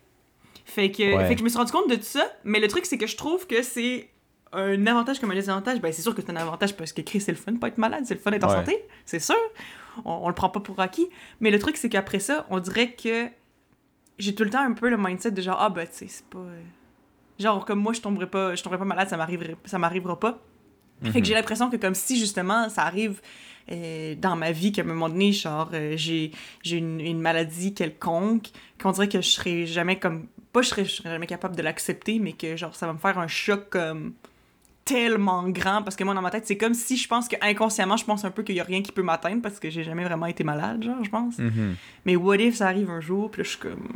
Fait que, Ouais. fait que je me suis rendu compte de tout ça. Mais le truc, c'est que je trouve que c'est un avantage comme un désavantage. Ben, c'est sûr que c'est un avantage parce que Chris, c'est le fun de pas être malade, c'est le fun d'être en santé. C'est sûr. On, on le prend pas pour acquis. Mais le truc, c'est qu'après ça, on dirait que j'ai tout le temps un peu le mindset de genre, ah, ben, tu sais, c'est pas. euh, Genre, comme moi, je tomberai pas, je tomberai pas malade, ça m'arriverait, ça m'arrivera pas. Mhm. Fait que j'ai l'impression que comme si justement ça arrive euh, dans ma vie qu'à un moment donné, genre euh, j'ai j'ai une, une maladie quelconque, qu'on dirait que je serais jamais comme pas je serais, je serais jamais capable de l'accepter, mais que genre ça va me faire un choc comme tellement grand parce que moi dans ma tête c'est comme si je pense que inconsciemment je pense un peu qu'il y a rien qui peut m'atteindre parce que j'ai jamais vraiment été malade genre je pense Mhm. mais what if ça arrive un jour puis là je suis comme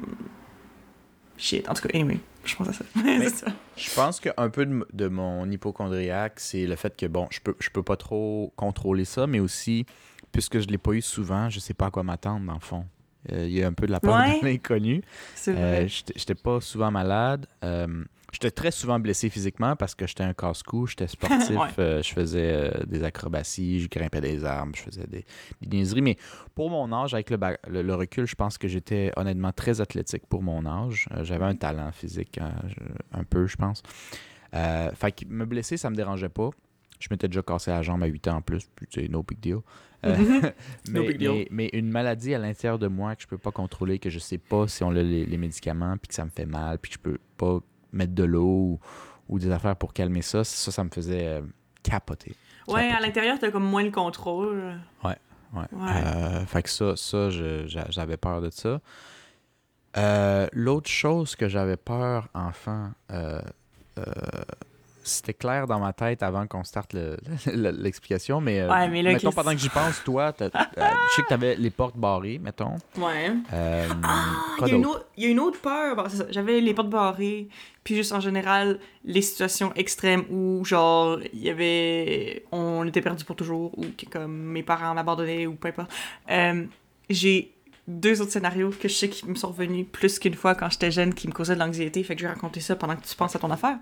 shit en tout cas anyway je pense à ça Je pense qu'un peu de, mon hypochondriaque, c'est le fait que, bon, je peux, je peux pas trop contrôler ça, mais aussi, puisque je l'ai pas eu souvent, je sais pas à quoi m'attendre, dans le fond. Euh, Il y a un peu de la peur Ouais. de l'inconnu. Euh, j'étais pas souvent malade. Euh, j'étais très souvent blessé physiquement parce que j'étais un casse-cou, j'étais sportif, Ouais. euh, je faisais euh, des acrobaties, je grimpais des arbres, je faisais des, des niaiseries. Mais pour mon âge, avec le, le- le recul, je pense que j'étais honnêtement très athlétique pour mon âge. Euh, J'avais un talent physique, hein, un peu, je pense. Fait que me blesser, ça me dérangeait pas. Je m'étais déjà cassé la jambe à 8 ans en plus, puis tu sais, no big deal. Euh, No mais, big deal. mais- mais une maladie à l'intérieur de moi que je peux pas contrôler, que je sais pas si on a les, les médicaments, puis que ça me fait mal, puis que je peux pas mettre de l'eau ou, ou des affaires pour calmer ça, ça, ça me faisait euh, capoter. Ouais, à l'intérieur, t'as comme moins le contrôle. Ouais. Ouais. Euh, fait que ça, ça j'avais peur de ça. Euh, L'autre chose que j'avais peur, enfant, c'était clair dans ma tête avant qu'on starte le- le- l'explication, mais, euh, Ouais, mais là, mettons, pendant que j'y pense, toi, t'as- je sais que tu avais les portes barrées, mettons. Ouais. Euh, Ah, il y, a une autre- il y a une autre peur. Bon, ça. J'avais les portes barrées, puis juste en général, les situations extrêmes où, genre, il y avait. On était perdu pour toujours, ou que, comme mes parents m'abandonnaient, ou peu importe. Euh, J'ai deux autres scénarios que je sais qui me sont revenus plus qu'une fois quand j'étais jeune, qui me causaient de l'anxiété, fait que je vais raconter ça pendant que tu penses à ton affaire.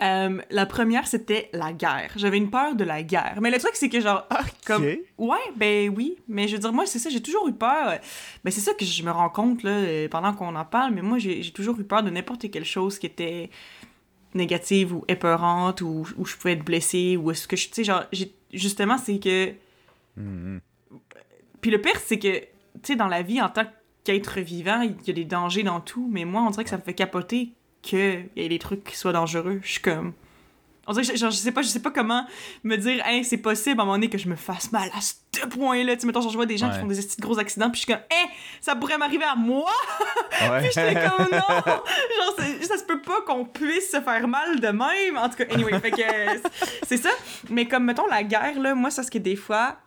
Euh, la première, c'était la guerre. J'avais une peur de la guerre. Mais le truc, c'est que, genre, ah, comme. Ouais, ben oui. Mais je veux dire, moi, c'est ça, j'ai toujours eu peur. Ben c'est ça que je me rends compte, là, euh, pendant qu'on en parle. Mais moi, j'ai toujours eu peur de n'importe quelle chose qui était négative ou épeurante ou où je pouvais être blessée ou est-ce que je. Tu sais, genre, justement, c'est que. Mhm. Puis le pire, c'est que, tu sais, dans la vie, en tant qu'être vivant, il y a des dangers dans tout. Mais moi, on dirait que ça me fait capoter qu'il y ait des trucs qui soient dangereux. Je suis comme. On dirait que, genre, je sais pas, je sais pas comment me dire, hey, c'est possible à un moment donné que je me fasse mal à ce point-là. Tu sais, mettons, genre, je vois des gens qui font des petits gros accidents, puis je suis comme, hey, ça pourrait m'arriver à moi! Ouais. Puis j'étais comme, non! Genre, ça se peut pas qu'on puisse se faire mal de même. En tout cas, anyway, fait que c'est ça. Mais comme, mettons, la guerre, là, moi, ça, ce que des fois,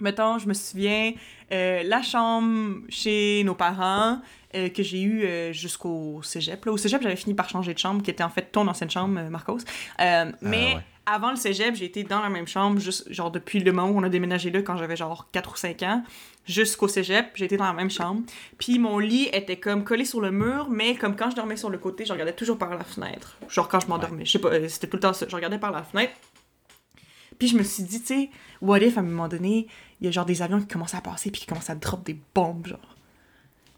mettons, je me souviens, euh, la chambre chez nos parents, euh, que j'ai eu euh, jusqu'au cégep. Là, au cégep, j'avais fini par changer de chambre, qui était en fait ton ancienne chambre, euh, Marcos. Euh, mais ouais. avant le cégep, j'ai été dans la même chambre, juste, genre depuis le moment où on a déménagé là, quand j'avais genre 4 ou 5 ans, jusqu'au cégep, j'ai été dans la même chambre. Puis mon lit était comme collé sur le mur, mais comme quand je dormais sur le côté, je regardais toujours par la fenêtre. Genre quand je m'endormais. Je sais pas, c'était tout le temps ça. Je regardais par la fenêtre. Puis je me suis dit, tu sais, what if à un moment donné, il y a genre des avions qui commencent à passer puis qui commencent à drop des bombes, genre.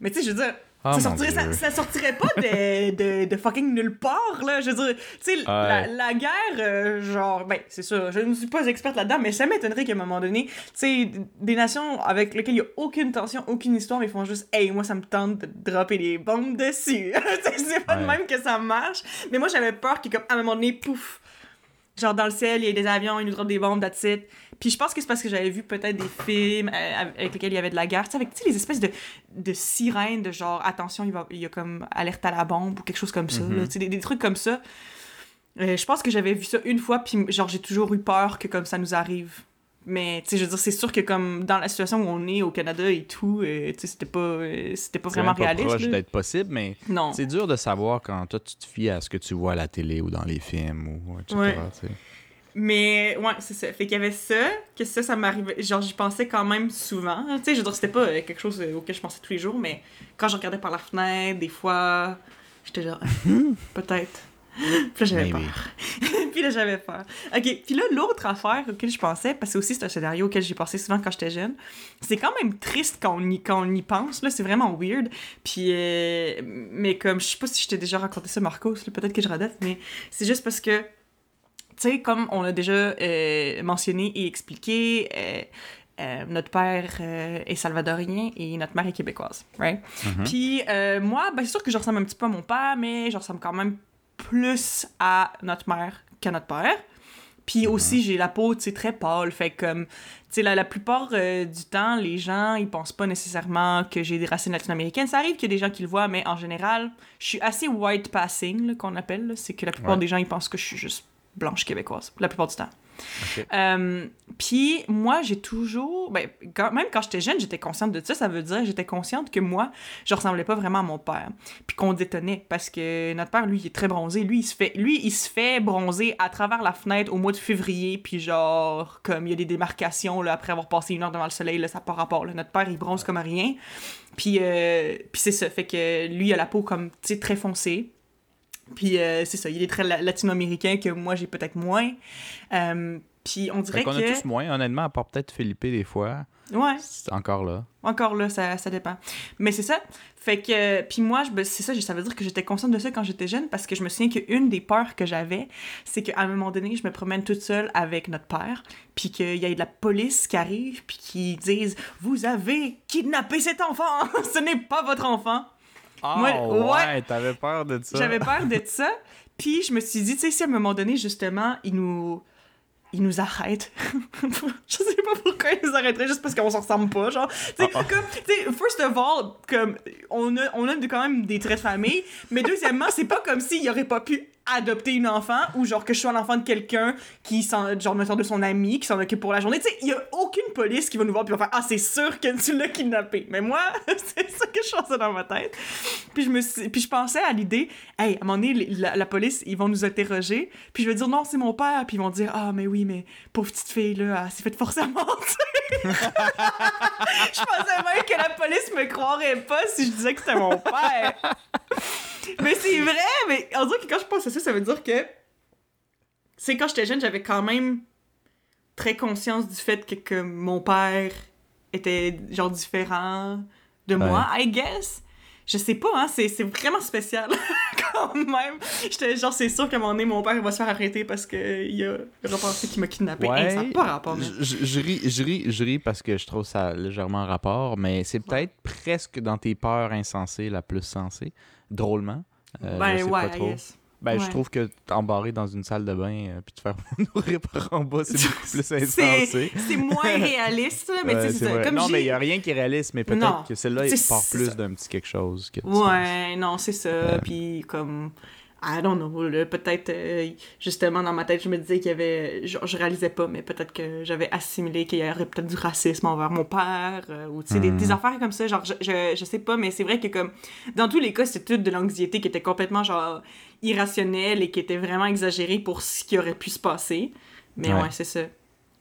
Mais tu sais, je veux dire, Oh, ça, sortirait, ça, ça sortirait pas de, de, de fucking nulle part, là. Je veux dire, tu sais, la, la guerre, euh, genre, ben, c'est ça, je ne suis pas experte là-dedans, mais ça m'étonnerait qu'à un moment donné, tu sais, des nations avec lesquelles il y a aucune tension, aucune histoire, ils font juste, hey, moi, ça me tente de dropper des bombes dessus. Tu sais, c'est pas de Ouais. même que ça marche. Mais moi, j'avais peur que, comme, à un moment donné, pouf, genre, dans le ciel, il y a des avions, ils nous droppent des bombes, that's it. Puis je pense que c'est parce que j'avais vu peut-être des films euh, avec lesquels il y avait de la guerre, tu sais, avec tu sais, les espèces de, de sirènes, de genre, attention, il, va, il y a comme alerte à la bombe ou quelque chose comme ça, là, tu sais, des, des trucs comme ça. Euh, je pense que j'avais vu ça une fois, puis genre, j'ai toujours eu peur que comme ça nous arrive. Mais, tu sais, je veux dire, c'est sûr que comme dans la situation où on est au Canada et tout, euh, tu sais, c'était pas, euh, c'était pas C'est vraiment réaliste. proche là. d'être possible, mais Non. c'est dur de savoir quand toi tu te fies à ce que tu vois à la télé ou dans les films ou etc. Ouais. tu sais. Mais ouais, c'est ça. Fait qu'il y avait ça, que ça, ça m'arrivait. Genre, j'y pensais quand même souvent. Tu sais, je veux dire, c'était pas euh, quelque chose auquel je pensais tous les jours, mais quand je regardais par la fenêtre, des fois, j'étais genre, peut-être. Puis là, j'avais Maybe. peur. puis là, j'avais peur. Ok, puis là, l'autre affaire auquel je pensais, parce que aussi c'est un scénario auquel j'ai pensé souvent quand j'étais jeune, c'est quand même triste quand on y, y pense, là, c'est vraiment weird. Puis, euh, mais comme, je sais pas si je t'ai déjà raconté ça, Marcos, peut-être que je radote, mais c'est juste parce que tu sais, comme on l'a déjà euh, mentionné et expliqué, euh, euh, notre père euh, est salvadorien et notre mère est québécoise, right? Mhm. Puis euh, moi, ben, c'est sûr que je ressemble un petit peu à mon père, mais je ressemble quand même plus à notre mère qu'à notre père. Puis aussi, j'ai la peau, tu sais, très pâle. Fait comme, tu sais, la, la plupart euh, du temps, les gens, ils pensent pas nécessairement que j'ai des racines latino-américaines. Ça arrive qu'il y ait des gens qui le voient, mais en général, je suis assez white passing, qu'on appelle. C'est que la plupart Ouais. des gens, ils pensent que je suis juste blanche québécoise, la plupart du temps. Ok. Euh, Puis moi, j'ai toujours, ben, quand, même quand j'étais jeune, j'étais consciente de ça. Ça veut dire, j'étais consciente que moi, je ressemblais pas vraiment à mon père. Puis qu'on détonnait parce que notre père, lui, il est très bronzé. Lui, il se fait, lui, il se fait bronzer à travers la fenêtre au mois de février. Puis genre, comme il y a des démarcations là, après avoir passé une heure devant le soleil, là, ça n'a pas rapport. là. Notre père, il bronze comme rien. Puis, euh, puis c'est ça. Fait que lui, il a la peau comme, tu sais, très foncée. Puis euh, c'est ça, il est très la- latino-américain que moi j'ai peut-être moins. Euh, puis on dirait Fait qu'on que. a tous moins, honnêtement, à part peut-être Philippe des fois. Ouais, C'est encore là. encore là, ça, ça dépend. Mais c'est ça. Fait que. Puis moi, je, c'est ça, ça veut dire que j'étais consciente de ça quand j'étais jeune parce que je me souviens qu'une des peurs que j'avais, c'est qu'à un moment donné, je me promène toute seule avec notre père, puis qu'il y ait de la police qui arrive, puis qui disent Vous avez kidnappé cet enfant Ce n'est pas votre enfant Ah Moi, ouais. ouais, t'avais peur de ça. J'avais peur de ça. Puis je me suis dit, tu sais, si à un moment donné, justement, ils nous. Ils nous arrêtent. je sais pas pourquoi ils nous arrêteraient, juste parce qu'on s'en ressemble pas, genre. Tu sais, Ah, ah. comme, tu sais, first of all, comme, on a, on a quand même des traits de famille, mais deuxièmement, c'est pas comme s'il aurait pas pu adopter une enfant ou genre que je sois l'enfant de quelqu'un qui s'en genre de son ami qui s'en occupe pour la journée. Tu sais il y a aucune police qui va nous voir puis va faire ah c'est sûr que tu l'as kidnappé. Mais moi c'est ça que je pensais dans ma tête. Puis je me puis je pensais à l'idée hey à un moment donné la, police ils vont nous interroger. Puis je vais dire non c'est mon père. Puis ils vont dire ah mais oui mais pauvre petite fille là elle s'est fait forcer à mentir. Je pensais même que la police me croirait pas si je disais que c'était mon père mais c'est vrai, mais on dirait que quand je pense à ça, ça veut dire que. C'est quand j'étais jeune, j'avais quand même très conscience du fait que, que mon père était genre différent de moi, I guess. Je sais pas, hein, c'est c'est vraiment spécial quand même. J'étais genre, c'est sûr qu'à un moment donné, mon père va se faire arrêter parce qu'il a repensé qu'il m'a kidnappé. Ouais. Hey, ça n'a pas rapport, mais... Je, ris, je, ris, je ris parce que je trouve ça légèrement en rapport, mais c'est peut-être presque dans tes peurs insensées la plus sensée, drôlement. Euh, ben je sais ouais, pas trop. Ben, je trouve que t'embarrer dans une salle de bain euh, puis te faire nourrir par en bas, c'est beaucoup plus insensé. c'est moins réaliste, mais Ouais, c'est. Comme non, mais il n'y a rien qui est réaliste, mais peut-être que celle-là, il part plus d'un petit quelque chose. Que tu Ouais, non, c'est ça. Puis comme, I don't know, peut-être, euh, justement, dans ma tête, je me disais qu'il y avait, genre, je réalisais pas, mais peut-être que j'avais assimilé qu'il y aurait peut-être du racisme envers mon père, euh, ou tu sais, des, des affaires comme ça, genre, je, je, je sais pas, mais c'est vrai que comme, dans tous les cas, c'était toute de l'anxiété qui était complètement, genre, irrationnelle et qui était vraiment exagérée pour ce qui aurait pu se passer. Mais Ouais. ouais, c'est ça.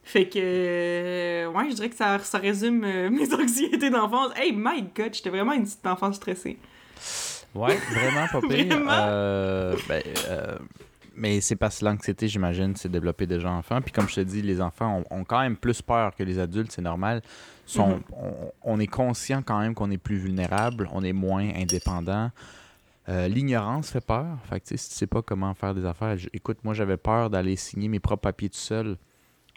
Fait que, euh, ouais, je dirais que ça, ça résume mes anxiétés d'enfance. Hey, my God, j'étais vraiment une petite enfant stressée. Ouais, vraiment pas pire. Vraiment? Euh, ben, euh, Mais c'est parce que l'anxiété, j'imagine, c'est développé déjà enfant. Puis comme je te dis, les enfants ont, ont quand même plus peur que les adultes, c'est normal. Sont, Mhm. on, on est conscient quand même qu'on est plus vulnérable, on est moins indépendant. Euh, L'ignorance fait peur. Fait que, si tu sais pas comment faire des affaires, écoute, moi j'avais peur d'aller signer mes propres papiers tout seul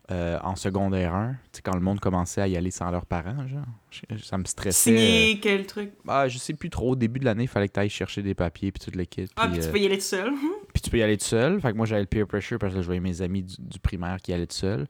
euh, en secondaire 1, tu sais, quand le monde commençait à y aller sans leurs parents, genre. Je- Ça me stressait. Signer quel truc? Ah, je sais plus trop. Au début de l'année, il fallait que tu ailles chercher des papiers puis toute l'équipe. Ah, puis, tu euh, peux y aller tout seul. puis tu peux y aller tout seul. Fait que moi, j'avais le peer pressure parce que je voyais mes amis du, du primaire qui allaient tout seul.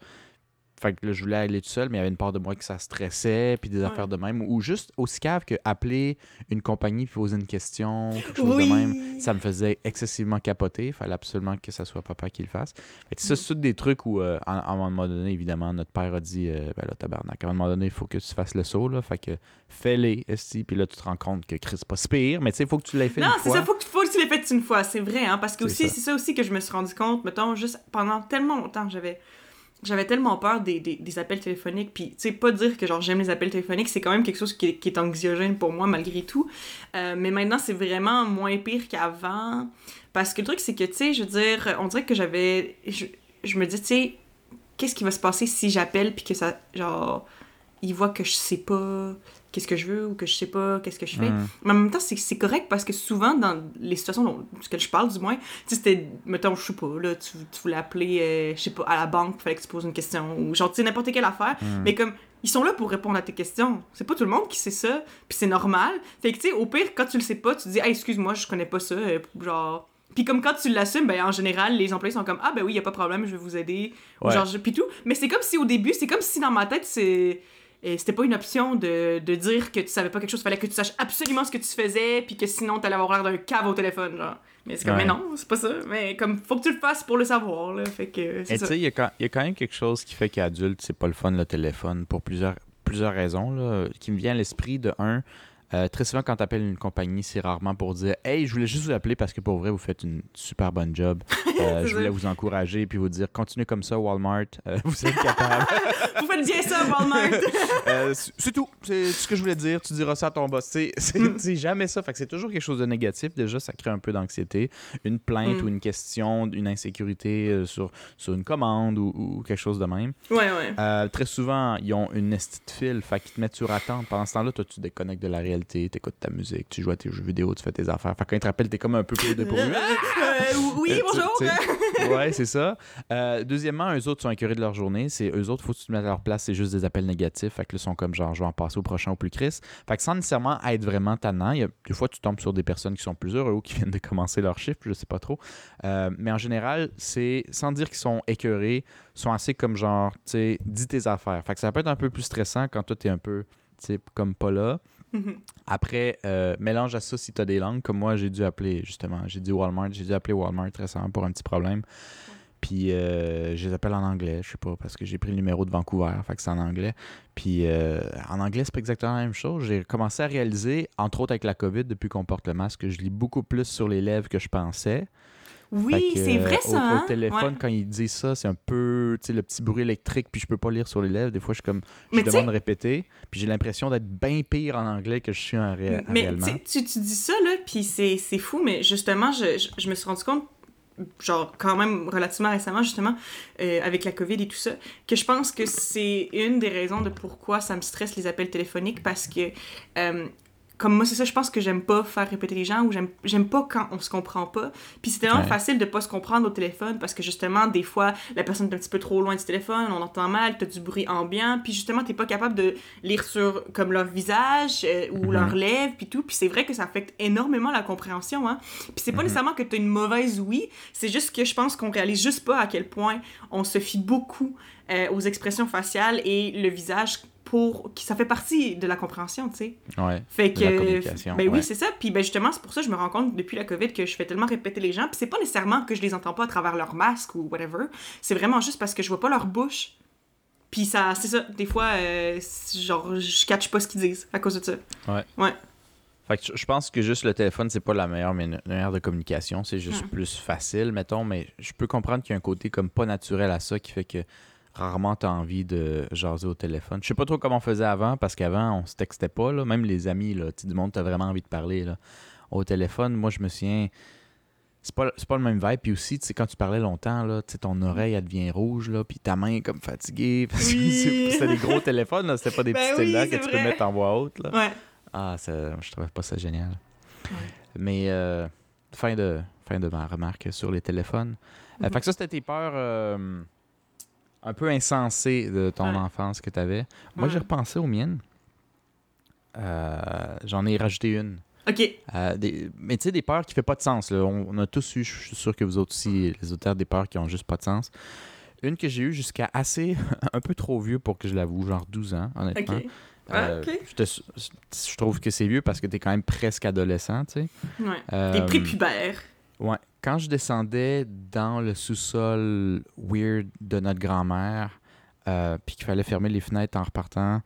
Fait que là, je voulais aller tout seul, mais il y avait une part de moi que ça stressait, puis des Ouais. affaires de même. Ou juste aussi cave que appeler une compagnie puis poser une question, quelque chose Oui. de même, ça me faisait excessivement capoter. Il fallait absolument que ça soit papa qui le fasse. Fait que ça, c'est tous des trucs où, euh, à, à un moment donné, évidemment, notre père a dit euh, Ben là, tabarnak, à un moment donné, il faut que tu fasses le saut, là. Fait que fais-les, esti. Puis là, tu te rends compte que Chris, c'est pas si pire, mais tu sais, il faut que tu l'aies fait Non, une c'est fois. ça, faut que, faut que tu l'aies fait une fois, c'est vrai, hein, parce que C'est aussi, ça. c'est ça aussi que je me suis rendu compte, mettons, juste pendant tellement longtemps, j'avais j'avais tellement peur des, des, des appels téléphoniques, puis tu sais, pas dire que genre j'aime les appels téléphoniques, c'est quand même quelque chose qui est, anxiogène pour moi malgré tout, Euh, mais maintenant c'est vraiment moins pire qu'avant, parce que le truc c'est que, tu sais, je veux dire, on dirait que j'avais, je, je me dis, tu sais, qu'est-ce qui va se passer si j'appelle, puis que ça, genre, ils voient que je sais pas qu'est-ce que je veux, ou que je sais pas qu'est-ce que je fais, Hum. mais en même temps, c'est correct parce que souvent, dans les situations dont que je parle, du moins, tu sais, c'était, mettons, je sais pas, là, tu, tu voulais appeler, euh, je sais pas, à la banque, il fallait que tu poses une question, ou genre, tu sais, n'importe quelle affaire, Hum. mais comme, ils sont là pour répondre à tes questions. C'est pas tout le monde qui sait ça, puis c'est normal. Fait que, tu sais, au pire, quand tu le sais pas, tu te dis, hey, excuse-moi, je connais pas ça, euh, genre. Puis comme quand tu l'assumes, ben en général, les employés sont comme, ah, ben oui, y a pas de problème, je vais vous aider, ou Ouais. genre, puis tout. Mais c'est comme si au début, c'est comme si dans ma tête, c'est. Et c'était pas une option de, de dire que tu savais pas quelque chose, fallait que tu saches absolument ce que tu faisais, puis que sinon t'allais avoir l'air d'un cave au téléphone, genre. Mais c'est comme, Ouais. mais non, c'est pas ça. Mais comme, faut que tu le fasses pour le savoir, là. Fait que, c'est Et tu sais, il y, a quand- il y a quand même quelque chose qui fait qu'adulte, c'est pas le fun le téléphone pour plusieurs, plusieurs raisons. Là, qui me vient à l'esprit de un. Euh, très souvent, quand tu appelles une compagnie, c'est rarement pour dire Hey, je voulais juste vous appeler parce que pour vrai, vous faites une super bonne job. Euh, je voulais vous encourager puis vous dire Continuez comme ça, Walmart. Euh, vous êtes capable. Vous faites bien ça, Walmart! C'est tout. C'est ce que je voulais dire. Tu diras ça à ton boss. C'est c'est jamais ça. Fait que c'est toujours quelque chose de négatif. Déjà, ça crée un peu d'anxiété. Une plainte Mm. ou une question, une insécurité sur, sur une commande ou, ou quelque chose de même. ouais, ouais. Très souvent, ils ont une esti de fil, fait qu'ils te mettent sur attente. Pendant ce temps-là, toi, tu déconnectes de la réalité, tu écoutes ta musique, tu joues à tes jeux vidéo, tu fais tes affaires. Fait que quand ils te rappellent, t'es comme un peu plus dépourvu. Euh, oui, Euh, bonjour! tu- tu sais, ouais, c'est ça. Euh, deuxièmement, eux autres sont écœurés de leur journée. C'est eux autres, faut que tu te mettes à leur place, c'est juste des appels négatifs. Fait que là, ils sont comme genre, je vais en passer au prochain au plus Chris. Fait que sans nécessairement être vraiment tannant, il y a, des fois, tu tombes sur des personnes qui sont plus heureux ou qui viennent de commencer leur chiffre, je sais pas trop. Euh, mais en général, c'est sans dire qu'ils sont écœurés, sont assez comme genre, tu sais, dis tes affaires. Fait que ça peut être un peu plus stressant quand toi, t'es un peu, tu sais, comme pas là. Après, euh, mélange à ça si tu as des langues. Comme moi, j'ai dû appeler, justement, j'ai dit Walmart. J'ai dû appeler Walmart récemment pour un petit problème. Puis euh, je les appelle en anglais, je sais pas, parce que j'ai pris le numéro de Vancouver, fait que c'est en anglais. Puis euh, en anglais, c'est pas exactement la même chose. J'ai commencé à réaliser, entre autres avec la COVID, depuis qu'on porte le masque, que je lis beaucoup plus sur les lèvres que je pensais. Oui, c'est vrai euh, ça, Au, hein? au téléphone, Ouais. quand ils disent ça, c'est un peu, le petit bruit électrique, puis je peux pas lire sur les lèvres. Des fois, je suis comme, je Mais demande de répéter, puis j'ai l'impression d'être bien pire en anglais que je suis en ré- Mais tu, dis ça, là, puis c'est c'est fou, mais justement, je, je, je me suis rendu compte, genre, quand même relativement récemment, justement, euh, avec la COVID et tout ça, que je pense que c'est une des raisons de pourquoi ça me stresse les appels téléphoniques, parce que, euh, comme moi, c'est ça, je pense que j'aime pas faire répéter les gens, ou j'aime pas quand on se comprend pas. Puis c'est tellement Ouais. facile de pas se comprendre au téléphone, parce que justement, des fois, la personne est un petit peu trop loin du téléphone, on entend mal, t'as du bruit ambiant, puis justement, t'es pas capable de lire sur, comme leur visage, euh, ou Mhm. leurs lèvres, puis tout. Puis c'est vrai que ça affecte énormément la compréhension, hein. Puis c'est pas Mhm. nécessairement que t'as une mauvaise oui, c'est juste que je pense qu'on réalise juste pas à quel point on se fie beaucoup euh, aux expressions faciales et le visage pour... ça fait partie de la compréhension, tu sais. Ouais. Fait De la que. communication, Ben ouais. oui, c'est ça. Puis ben justement, c'est pour ça que je me rends compte depuis la COVID que je fais tellement répéter les gens. Puis c'est pas nécessairement que je les entends pas à travers leur masque ou whatever. C'est vraiment juste parce que je vois pas leur bouche. Puis ça, c'est ça. Des fois, euh, genre, je catch pas ce qu'ils disent à cause de ça. Fait que je- pense que juste le téléphone, c'est pas la meilleure mani- manière de communication. C'est juste Hmm. plus facile, mettons. Mais je peux comprendre qu'il y a un côté comme pas naturel à ça qui fait que rarement t'as envie de jaser au téléphone. Je sais pas trop comment on faisait avant parce qu'avant, on se textait pas. Là. Même les amis, là, tu du monde, t'as vraiment envie de parler. Là. Au téléphone, moi, je me souviens. c'est pas, pas le même vibe. Puis aussi, tu sais, quand tu parlais longtemps, là, tu sais, ton oreille, elle devient rouge, là, puis ta main est comme fatiguée. Parce que Oui. c'était des gros téléphones, là, c'était pas des Ben petits oui, cellulaires que tu peux mettre en voix haute, là. Ouais. Ah, ça, je trouvais pas ça génial. Ouais. Mais euh, fin, de, fin de ma remarque sur les téléphones. Euh, Mhm. fait que ça, c'était tes peurs euh, un peu insensées de ton Ouais. enfance que tu avais. Moi, Ouais. j'ai repensé aux miennes. Euh, J'en ai rajouté une. Ok. Euh, des- mais tu sais, des peurs qui ne font pas de sens. là. On, on a tous eu, je suis sûr que vous autres aussi, les auteurs, des peurs qui ont juste pas de sens. Une que j'ai eue jusqu'à assez, un peu trop vieux pour que je l'avoue, genre 12 ans, honnêtement. Ok. Ah, Euh, ok. je, te- je trouve que c'est vieux parce que tu es quand même presque adolescent, tu sais. Ouais. Euh, Des prépubères. Ouais. Quand je descendais dans le sous-sol weird de notre grand-mère, euh, puis qu'il fallait fermer les fenêtres en repartant,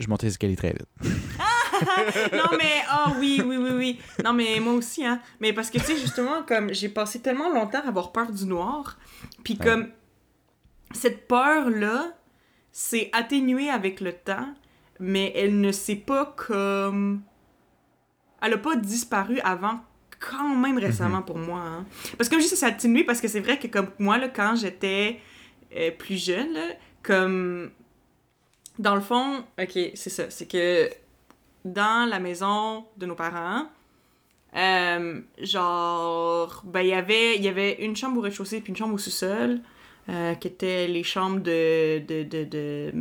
je montais les escaliers très vite. non, mais, ah oui, oui, oui, oui. Non, mais moi aussi, hein. Mais parce que, tu sais, justement, comme j'ai passé tellement longtemps à avoir peur du noir, puis Ouais. comme cette peur-là s'est atténuée avec le temps, mais elle ne s'est pas comme. Elle a pas disparu avant quand même récemment pour moi. hein. Parce que comme je dis, ça atténué parce que c'est vrai que comme moi, là, quand j'étais euh, plus jeune, là, comme. Dans le fond, ok, c'est ça. C'est que dans la maison de nos parents, euh, genre, ben, il y avait- il y avait une chambre au rez-de-chaussée puis une chambre au sous-sol, euh, qui étaient les chambres de, de, de, de,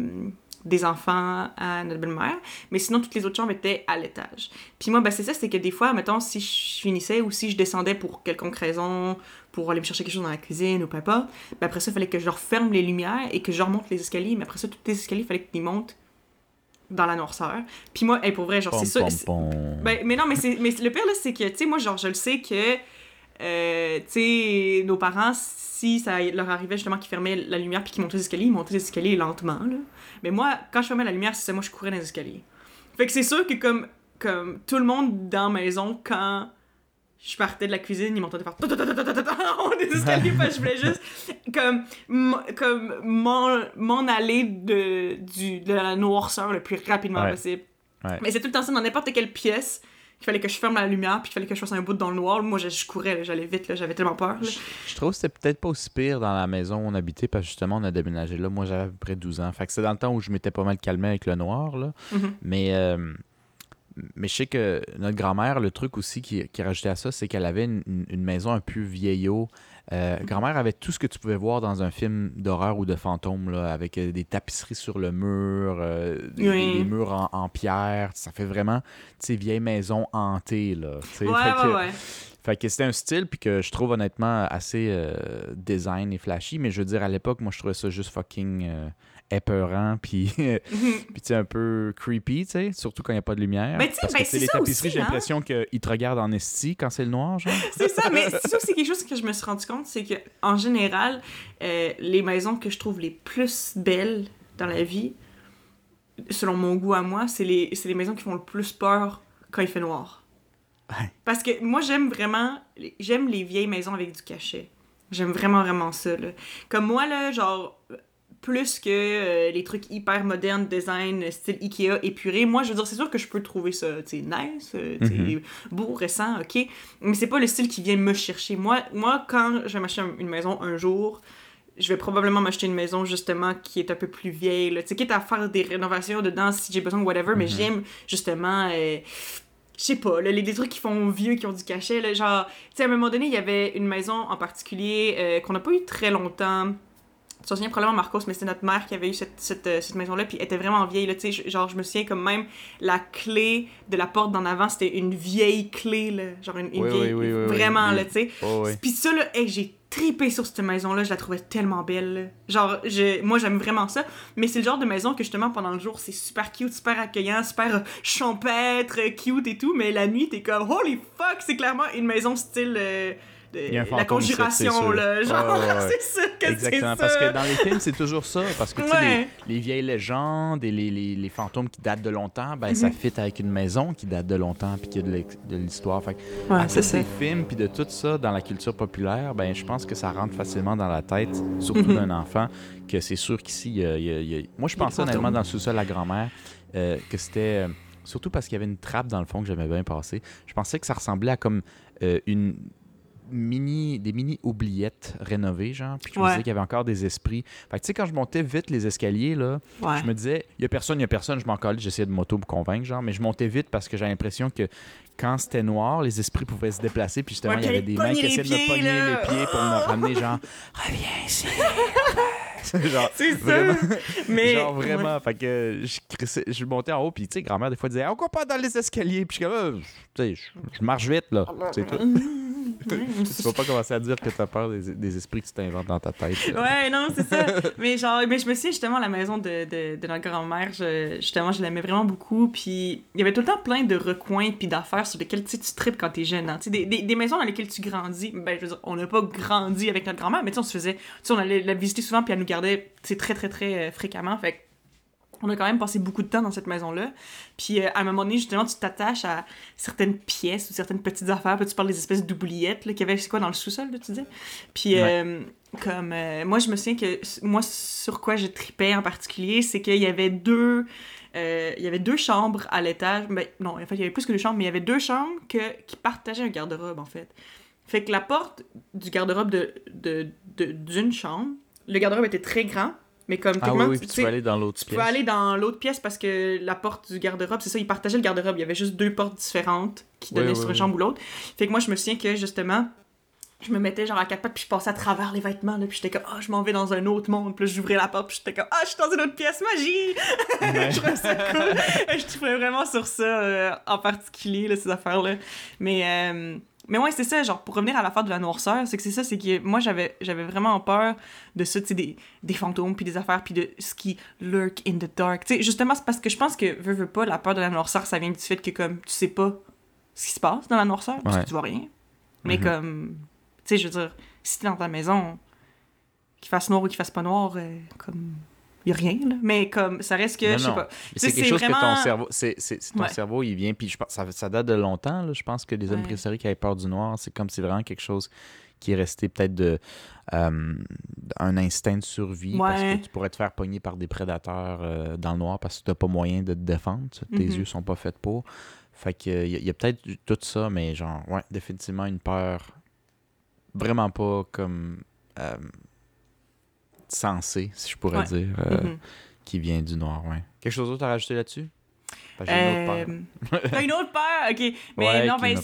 des enfants à notre belle-mère. Mais sinon, toutes les autres chambres étaient à l'étage. Puis moi, ben, c'est ça, c'est que des fois, mettons, si je finissais ou si je descendais pour quelconque raison, pour aller me chercher quelque chose dans la cuisine ou peu importe, ben après ça, il fallait que je referme les lumières et que je remonte les escaliers. Mais après ça, tous les escaliers, il fallait qu'ils montent dans la noirceur. Puis moi, hey, pour vrai, genre, c'est ça. ben, mais non, mais, c'est, mais le pire, là, c'est que, tu sais, moi, genre, je le sais que, euh, tu sais, nos parents, si ça leur arrivait justement qu'ils fermaient la lumière puis qu'ils montaient les escaliers, ils montaient les escaliers lentement, là. Mais moi, quand je fermais la lumière, c'est moi, je courais dans les escaliers. Fait que c'est sûr que, comme, comme tout le monde dans la maison, quand je partais de la cuisine, ils m'entendaient faire des escaliers parce que je voulais juste comme comme m'en m'en aller de du de la noirceur le plus rapidement Ouais. possible. Ouais. Mais c'est tout le temps ça dans n'importe quelle pièce qu'il fallait que je ferme la lumière puis qu'il fallait que je fasse un bout dans le noir. Moi je, je courais, j'allais vite j'avais tellement peur. Je trouve que c'était peut-être pas aussi pire dans la maison où on habitait parce que justement on a déménagé là. Moi j'avais à peu près 12 ans. Fait que c'est dans le temps où je m'étais pas mal calmé avec le noir là. Mhm. Mais euh, mais je sais que notre grand-mère, le truc aussi qui, qui rajoutait à ça, c'est qu'elle avait une maison un peu vieillot. Euh, grand-mère avait tout ce que tu pouvais voir dans un film d'horreur ou de fantôme, là, avec euh, des tapisseries sur le mur, euh, des, Oui. des murs en, en pierre. Ça fait vraiment, tu vieille maison hantée, là. Ouais, Fait que- ouais, ouais. fait que c'était un style puis que je trouve honnêtement assez design et flashy, mais je veux dire à l'époque, moi je trouvais ça juste fucking épeurant puis Mhm. puis sais un peu creepy, tu sais, surtout quand il n'y a pas de lumière. Ben, tu sais, Parce ben, que c'est les tapisseries, j'ai hein. l'impression qu'ils te regardent en esti quand c'est le noir, genre. c'est ça, mais c'est ça aussi quelque chose que je me suis rendu compte, c'est que en général, euh, les maisons que je trouve les plus belles dans la vie, selon mon goût à moi, c'est les, c'est les maisons qui font le plus peur quand il fait noir. Ouais. Parce que moi, j'aime vraiment, j'aime les vieilles maisons avec du cachet. J'aime vraiment, vraiment ça, là. Comme moi, là, genre, plus que euh, les trucs hyper modernes, design, style Ikea, épuré, moi, je veux dire, c'est sûr que je peux trouver ça, tu nice, euh, tu sais, Mhm. beau, récent, ok. Mais c'est pas le style qui vient me chercher. Moi, moi quand je vais m'acheter un- une maison un jour, je vais probablement m'acheter une maison justement qui est un peu plus vieille. Tu sais, quitte à faire des rénovations dedans si j'ai besoin whatever, mais Mhm. j'aime justement. euh, je sais pas, là, les, des trucs qui font vieux, qui ont du cachet. Là, genre, tu sais, à un moment donné, il y avait une maison en particulier euh, qu'on n'a pas eu très longtemps. Tu te souviens probablement, Marcos, mais c'était notre mère qui avait eu cette, cette, euh, cette maison-là, puis elle était vraiment vieille, là, tu sais, je- genre, je me souviens comme même la clé de la porte d'en avant, c'était une vieille clé, là, genre une, une Oui, vieille, oui, vraiment, là, tu sais. Oh. Puis ça, là, hey, j'ai tripé sur cette maison-là, je la trouvais tellement belle, là. Genre, je- moi, j'aime vraiment ça, mais c'est le genre de maison que, justement, pendant le jour, c'est super cute, super accueillant, super euh, champêtre, euh, cute et tout, mais la nuit, t'es comme, holy fuck, c'est clairement une maison style... euh, la conjuration, là. Genre, ouais, c'est sûr que. Exactement, parce que dans les films, c'est toujours ça. Parce que Ouais. les, les vieilles légendes et les, les- les fantômes qui datent de longtemps, ben ça Mhm. fit avec une maison qui date de longtemps puis qui a de l'histoire. Fait que Ouais, c'est des films puis de tout ça dans la culture populaire, ben je pense que ça rentre facilement dans la tête, surtout Mhm. d'un enfant, que c'est sûr qu'ici, il il il moi je pensais honnêtement dans le sous-sol à grand-mère euh, que c'était... euh, Surtout parce qu'il y avait une trappe dans le fond que j'aimais bien passer. Je pensais que ça ressemblait à comme euh, une mini, des mini oubliettes rénovées, genre. Puis je me disais qu'il y avait encore des esprits. Fait que tu sais, quand je montais vite les escaliers, là, Ouais. je me disais, il y a personne, il y a personne, je m'en collais, j'essayais de m'auto me convaincre, genre, mais je montais vite parce que j'avais l'impression que quand c'était noir, les esprits pouvaient se déplacer, puis justement, Ouais, il y avait des mains qui essayaient de me pogner là. les pieds pour me ramener, genre, reviens ici. genre, C'est ça. Mais, genre vraiment, fait que je, crissais- je montais en haut, puis tu sais, grand-mère, des fois, disait, on court pas dans les escaliers, puis je suis comme, Ah, tu sais, je, je marche vite, là, c'est tout. Tu vas pas commencer à dire que t'as peur des, des esprits que tu t'inventes dans ta tête. Ouais, non, c'est ça. mais genre, mais je me souviens justement, la maison de, de, de notre grand-mère, je- justement, je l'aimais vraiment beaucoup. Puis il y avait tout le temps plein de recoins puis d'affaires sur lesquelles tu tripes quand t'es jeune. hein. Des, des, des maisons dans lesquelles tu grandis. Ben, je veux dire, on n'a pas grandi avec notre grand-mère, mais tu sais, on se faisait. Tu sais, on allait la visiter souvent puis elle nous gardait, tu très, très, très euh, fréquemment. Fait que on a quand même passé beaucoup de temps dans cette maison-là. Puis euh, à un moment donné, justement, tu t'attaches à certaines pièces ou certaines petites affaires. Puis tu parles des espèces d'oubliettes qu'il y avait, c'est quoi, dans le sous-sol, tu dis? Puis euh, comme euh, moi, je me souviens que moi, sur quoi je tripais en particulier, c'est qu'il y avait deux. il y avait deux chambres à l'étage. Ben, non, en fait, il y avait plus que deux chambres, mais il y avait deux chambres que, qui partageaient un garde-robe, en fait. Fait que la porte du garde-robe de, de, de- d'une chambre, le garde-robe était très grand, mais comme Ah oui, oui, tu tu peux aller dans l'autre tu pièce. peux aller dans l'autre pièce parce que la porte du garde-robe, c'est ça, ils partageaient le garde-robe. Il y avait juste deux portes différentes qui donnaient oui, sur une chambre ou l'autre. Fait que moi, je me souviens que justement, je me mettais genre à quatre pattes puis je passais à travers les vêtements là, puis j'étais comme ah je m'en vais dans un autre monde puis j'ouvrais la porte puis j'étais comme ah je suis dans une autre pièce magie Ouais. je trouvais ça cool je trouvais vraiment sur ça euh, en particulier là, ces affaires là mais euh, mais ouais c'est ça genre pour revenir à l'affaire de la noirceur c'est que c'est ça c'est que moi j'avais j'avais vraiment peur de ça tu sais des, des fantômes puis des affaires puis de ce qui lurk in the dark tu sais justement c'est parce que je pense que veux veux pas la peur de la noirceur ça vient du fait que comme tu sais pas ce qui se passe dans la noirceur parce Ouais. que tu vois rien mais Mhm. comme tu sais, je veux dire, si t'es dans ta maison, qu'il fasse noir ou qu'il fasse pas noir, euh, comme. Y a rien, là. Mais comme, ça reste que, je sais pas. C'est quelque chose que ton cerveau, c'est, ton Ouais. cerveau, il vient, puis je pense, ça, ça date de longtemps, là, je pense que les hommes Ouais. préhistoriques qui avaient peur du noir, c'est comme c'est vraiment quelque chose qui est resté peut-être de euh, un instinct de survie parce que tu pourrais te faire pogner par des prédateurs euh, dans le noir parce que tu n'as pas moyen de te défendre, tes Mhm. yeux sont pas faits pour. Fait que il y, a- peut-être tout ça, mais genre, ouais, définitivement une peur vraiment pas comme euh, sensée, si je pourrais Ouais. dire. euh, Mhm. qui vient du noir, ouais. Quelque chose d'autre à rajouter là-dessus? Parce que j'ai une autre peur. Euh, T'as une autre peur? Ok. Mais Ouais, non, ben,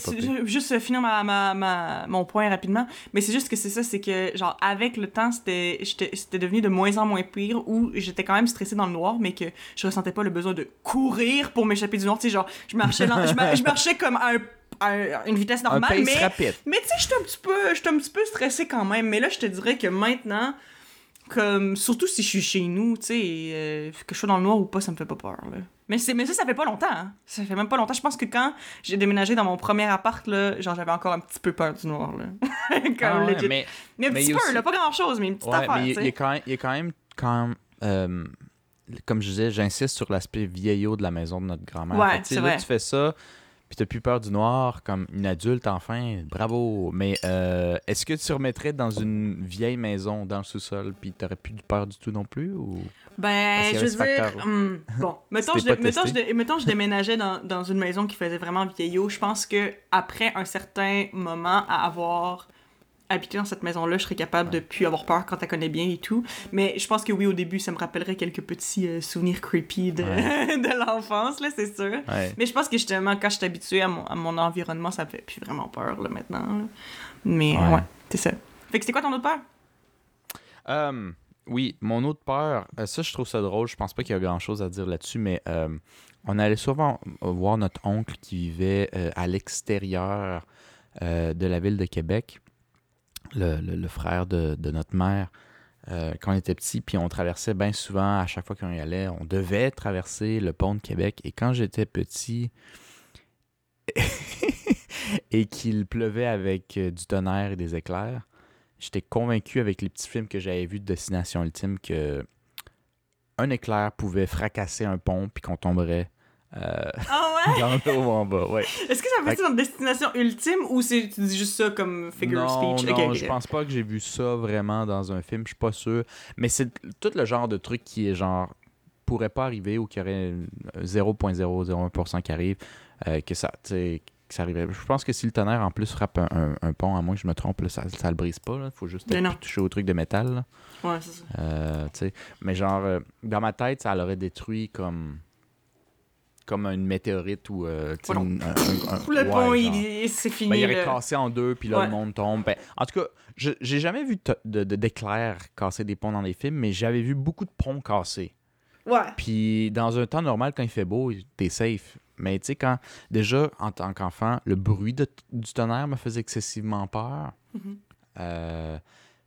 juste euh, finir ma, ma, ma- mon point rapidement. Mais c'est juste que c'est ça, c'est que, genre, avec le temps, c'était j'étais- c'était devenu de moins en moins pire où j'étais quand même stressée dans le noir, mais que je ressentais pas le besoin de courir pour m'échapper du noir. Tu sais, genre, je marchais, lent- je, mar- je marchais comme à, un- à un- une vitesse normale, mais. rapide. Mais tu sais, j'étais un petit peu, j'étais un petit peu stressée quand même. Mais là, je te dirais que maintenant, comme surtout si je suis chez nous, tu sais, euh, que je sois dans le noir ou pas, ça me fait pas peur. Là. Mais c'est, mais ça, ça fait pas longtemps. hein. Ça fait même pas longtemps. Je pense que quand j'ai déménagé dans mon premier appart, là, genre j'avais encore un petit peu peur du noir. Là. comme Ah ouais, legit. mais mais un mais petit il y a peu, aussi- là, pas grand chose, mais une petite ouais, affaire. mais il y, tu a- quand même, il y a quand même, quand, euh, comme je disais, j'insiste sur l'aspect vieillot de la maison de notre grand-mère. Ouais, c'est là, vrai. tu fais ça, puis t'as plus peur du noir comme une adulte, enfin, bravo. Mais euh, est-ce que tu remettrais dans une vieille maison dans le sous-sol, puis t'aurais plus peur du tout non plus ou? Ben, je veux dire, hum, bon, mettons, je, mettons, je, mettons, je déménageais dans, dans une maison qui faisait vraiment vieillot. Je pense que après un certain moment à avoir habité dans cette maison-là, je serais capable de plus avoir peur quand elle connaît bien et tout. Mais je pense que oui, au début, ça me rappellerait quelques petits euh, souvenirs creepy de, Ouais. de l'enfance, là, c'est sûr. Ouais. Mais je pense que justement, quand je suis habituée à mon, à mon environnement, ça me fait plus vraiment peur, là, maintenant. là. Mais Ouais. ouais, c'est ça. Fait que c'était quoi ton autre peur? Euh, oui, mon autre peur, euh, ça je trouve ça drôle, je pense pas qu'il y a grand chose à dire là-dessus, mais euh, on allait souvent euh, voir notre oncle qui vivait euh, à l'extérieur de la ville de Québec, le, frère de, de notre mère, euh, quand on était petit, puis on traversait bien souvent, à chaque fois qu'on y allait, on devait traverser le pont de Québec, et quand j'étais petit et qu'il pleuvait avec euh, du tonnerre et des éclairs, j'étais convaincu avec les petits films que j'avais vus de Destination Ultime que un éclair pouvait fracasser un pont puis qu'on tomberait euh, Ah ouais? dans l'eau en bas. Ouais. Est-ce que ça fait de notre destination ultime ou c'est tu dis juste ça comme figure non, speech? non, Ok, ok, je pense pas que j'ai vu ça vraiment dans un film, je suis pas sûr. Mais c'est tout le genre de truc qui est genre pourrait pas arriver ou qui aurait 0.001% qui arrive, euh, que ça, que ça arriverait. Je pense que si le tonnerre en plus frappe un, un- un pont, à moins que je me trompe, là, ça, ça le brise pas. Il faut juste toucher au truc de métal. là. Ouais, c'est ça. Euh. Mais genre, euh, dans ma tête, ça l'aurait détruit comme comme une météorite ou euh, une- un, un- Le ouais, pont, il, c'est fini. Ben, il aurait là. cassé en deux, puis là, Ouais. le monde tombe. Ben, en tout cas, je- j'ai jamais vu de- de- de- d'éclairs casser des ponts dans les films, mais j'avais vu beaucoup de ponts cassés. Ouais. Puis dans un temps normal, quand il fait beau, t'es safe. Mais tu sais, quand déjà, en tant qu'enfant, le bruit de- du tonnerre me faisait excessivement peur. Mhm. Euh,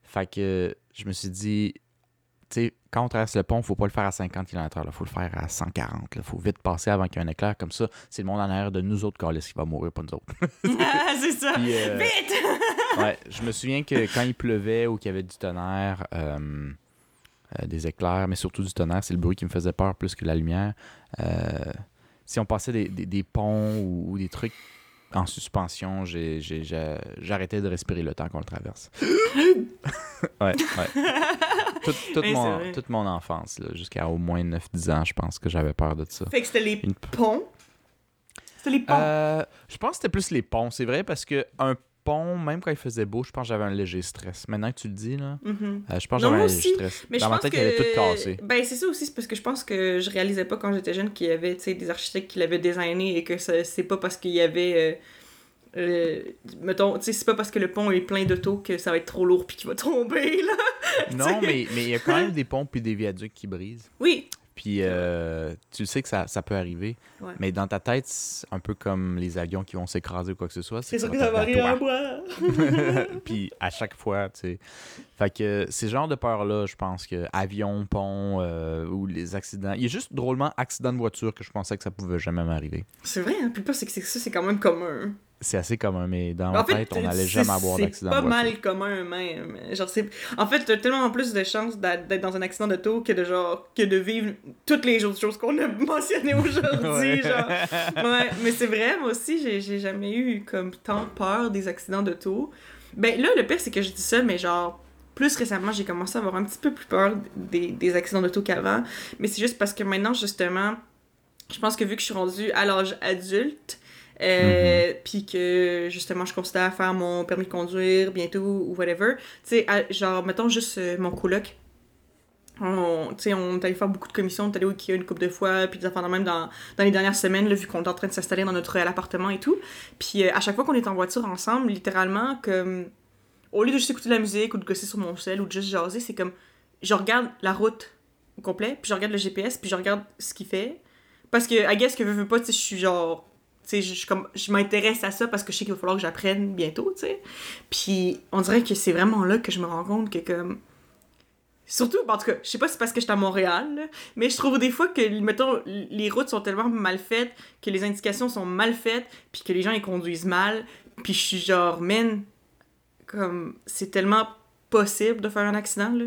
fait que je me suis dit, quand on traverse le pont, faut pas le faire à 50 km/h, il faut le faire à 140. Il faut vite passer avant qu'il y ait un éclair. Comme ça, c'est le monde en arrière de nous autres, Carlis, qui va mourir, pas nous autres. Ah, c'est ça. Puis, euh, Vite! ouais, je me souviens que quand il pleuvait ou qu'il y avait du tonnerre, euh, euh, des éclairs, mais surtout du tonnerre, c'est le bruit qui me faisait peur plus que la lumière. Si on passait des, des- des ponts ou, ou des trucs en suspension, j'arrêtais de respirer le temps qu'on le traverse. ouais, ouais. Tout- toute, c'est mon, toute mon enfance, là, jusqu'à au moins 9-10 ans, je pense que j'avais peur de ça. Fait que c'était les Une- ponts? C'était les ponts? Euh, je pense que c'était plus les ponts, c'est vrai, parce que un pont, même quand il faisait beau, je pense que j'avais un léger stress. Maintenant que tu le dis, là, Mhm. euh, je pense que j'avais un léger stress. Mais Dans je ma tête, que... il allait tout casser. Ben, c'est ça aussi, c'est parce que je pense que je réalisais pas quand j'étais jeune qu'il y avait, des architectes qui l'avaient designé et que c'est pas parce qu'il y avait... euh, euh, mettons, tu sais, c'est pas parce que le pont est plein d'auto que ça va être trop lourd puis qu'il va tomber, là. Non, mais mais il y a quand même des ponts puis des viaducs qui brisent. Oui. Puis euh, tu sais que ça, ça peut arriver. Ouais. Mais dans ta tête, c'est un peu comme les avions qui vont s'écraser ou quoi que ce soit. C'est sûr que ça va arriver à moi. Puis à chaque fois, tu sais. Fait que ces genres de peurs-là, je pense que avion, pont euh, ou les accidents. Il y a juste drôlement accident de voiture que je pensais que ça pouvait jamais m'arriver. C'est vrai, hein? Puis le pire, c'est que ça, c'est quand même commun. C'est assez commun, mais dans ma En fait, tête, on n'allait jamais avoir d'accident de C'est pas mal commun même. Genre. En fait, t'as tellement plus de chances d'être dans un accident d'auto que de genre que de vivre toutes les autres choses qu'on a mentionnées aujourd'hui. Ouais. genre. Ouais, mais c'est vrai, moi aussi, j'ai, j'ai jamais eu comme tant peur des accidents d'auto. Ben là, le pire, c'est que je dis ça, mais genre, plus récemment, j'ai commencé à avoir un petit peu plus peur des, des accidents d'auto qu'avant. Mais c'est juste parce que maintenant, justement, je pense que vu que je suis rendue à l'âge adulte, euh, puis que justement je considère faire mon permis de conduire bientôt ou whatever, tu sais, à- genre, mettons juste euh, mon coloc. On, tu sais, on est allé faire beaucoup de commissions, on est allé au Ikea une couple de fois, puis des affaires même dans, dans les dernières semaines, là, vu qu'on est en train de s'installer dans notre réel appartement et tout. Puis euh, à chaque fois qu'on est en voiture ensemble, littéralement, comme au lieu de juste écouter de la musique ou de gosser sur mon sel ou de juste jaser, c'est comme je regarde la route au complet, puis je regarde le GPS, puis je regarde ce qu'il fait. Parce que, I guess que veux, veux pas, tu sais, je suis genre. Je, m'intéresse à ça parce que je sais qu'il va falloir que j'apprenne bientôt, tu sais. Puis on dirait que c'est vraiment là que je me rends compte que, comme. Surtout, en tout cas, je sais pas si c'est parce que j'étais à Montréal, mais je trouve des fois que, mettons, les routes sont tellement mal faites, que les indications sont mal faites, puis que les gens ils conduisent mal, puis je suis genre, man, comme, c'est tellement possible de faire un accident, là.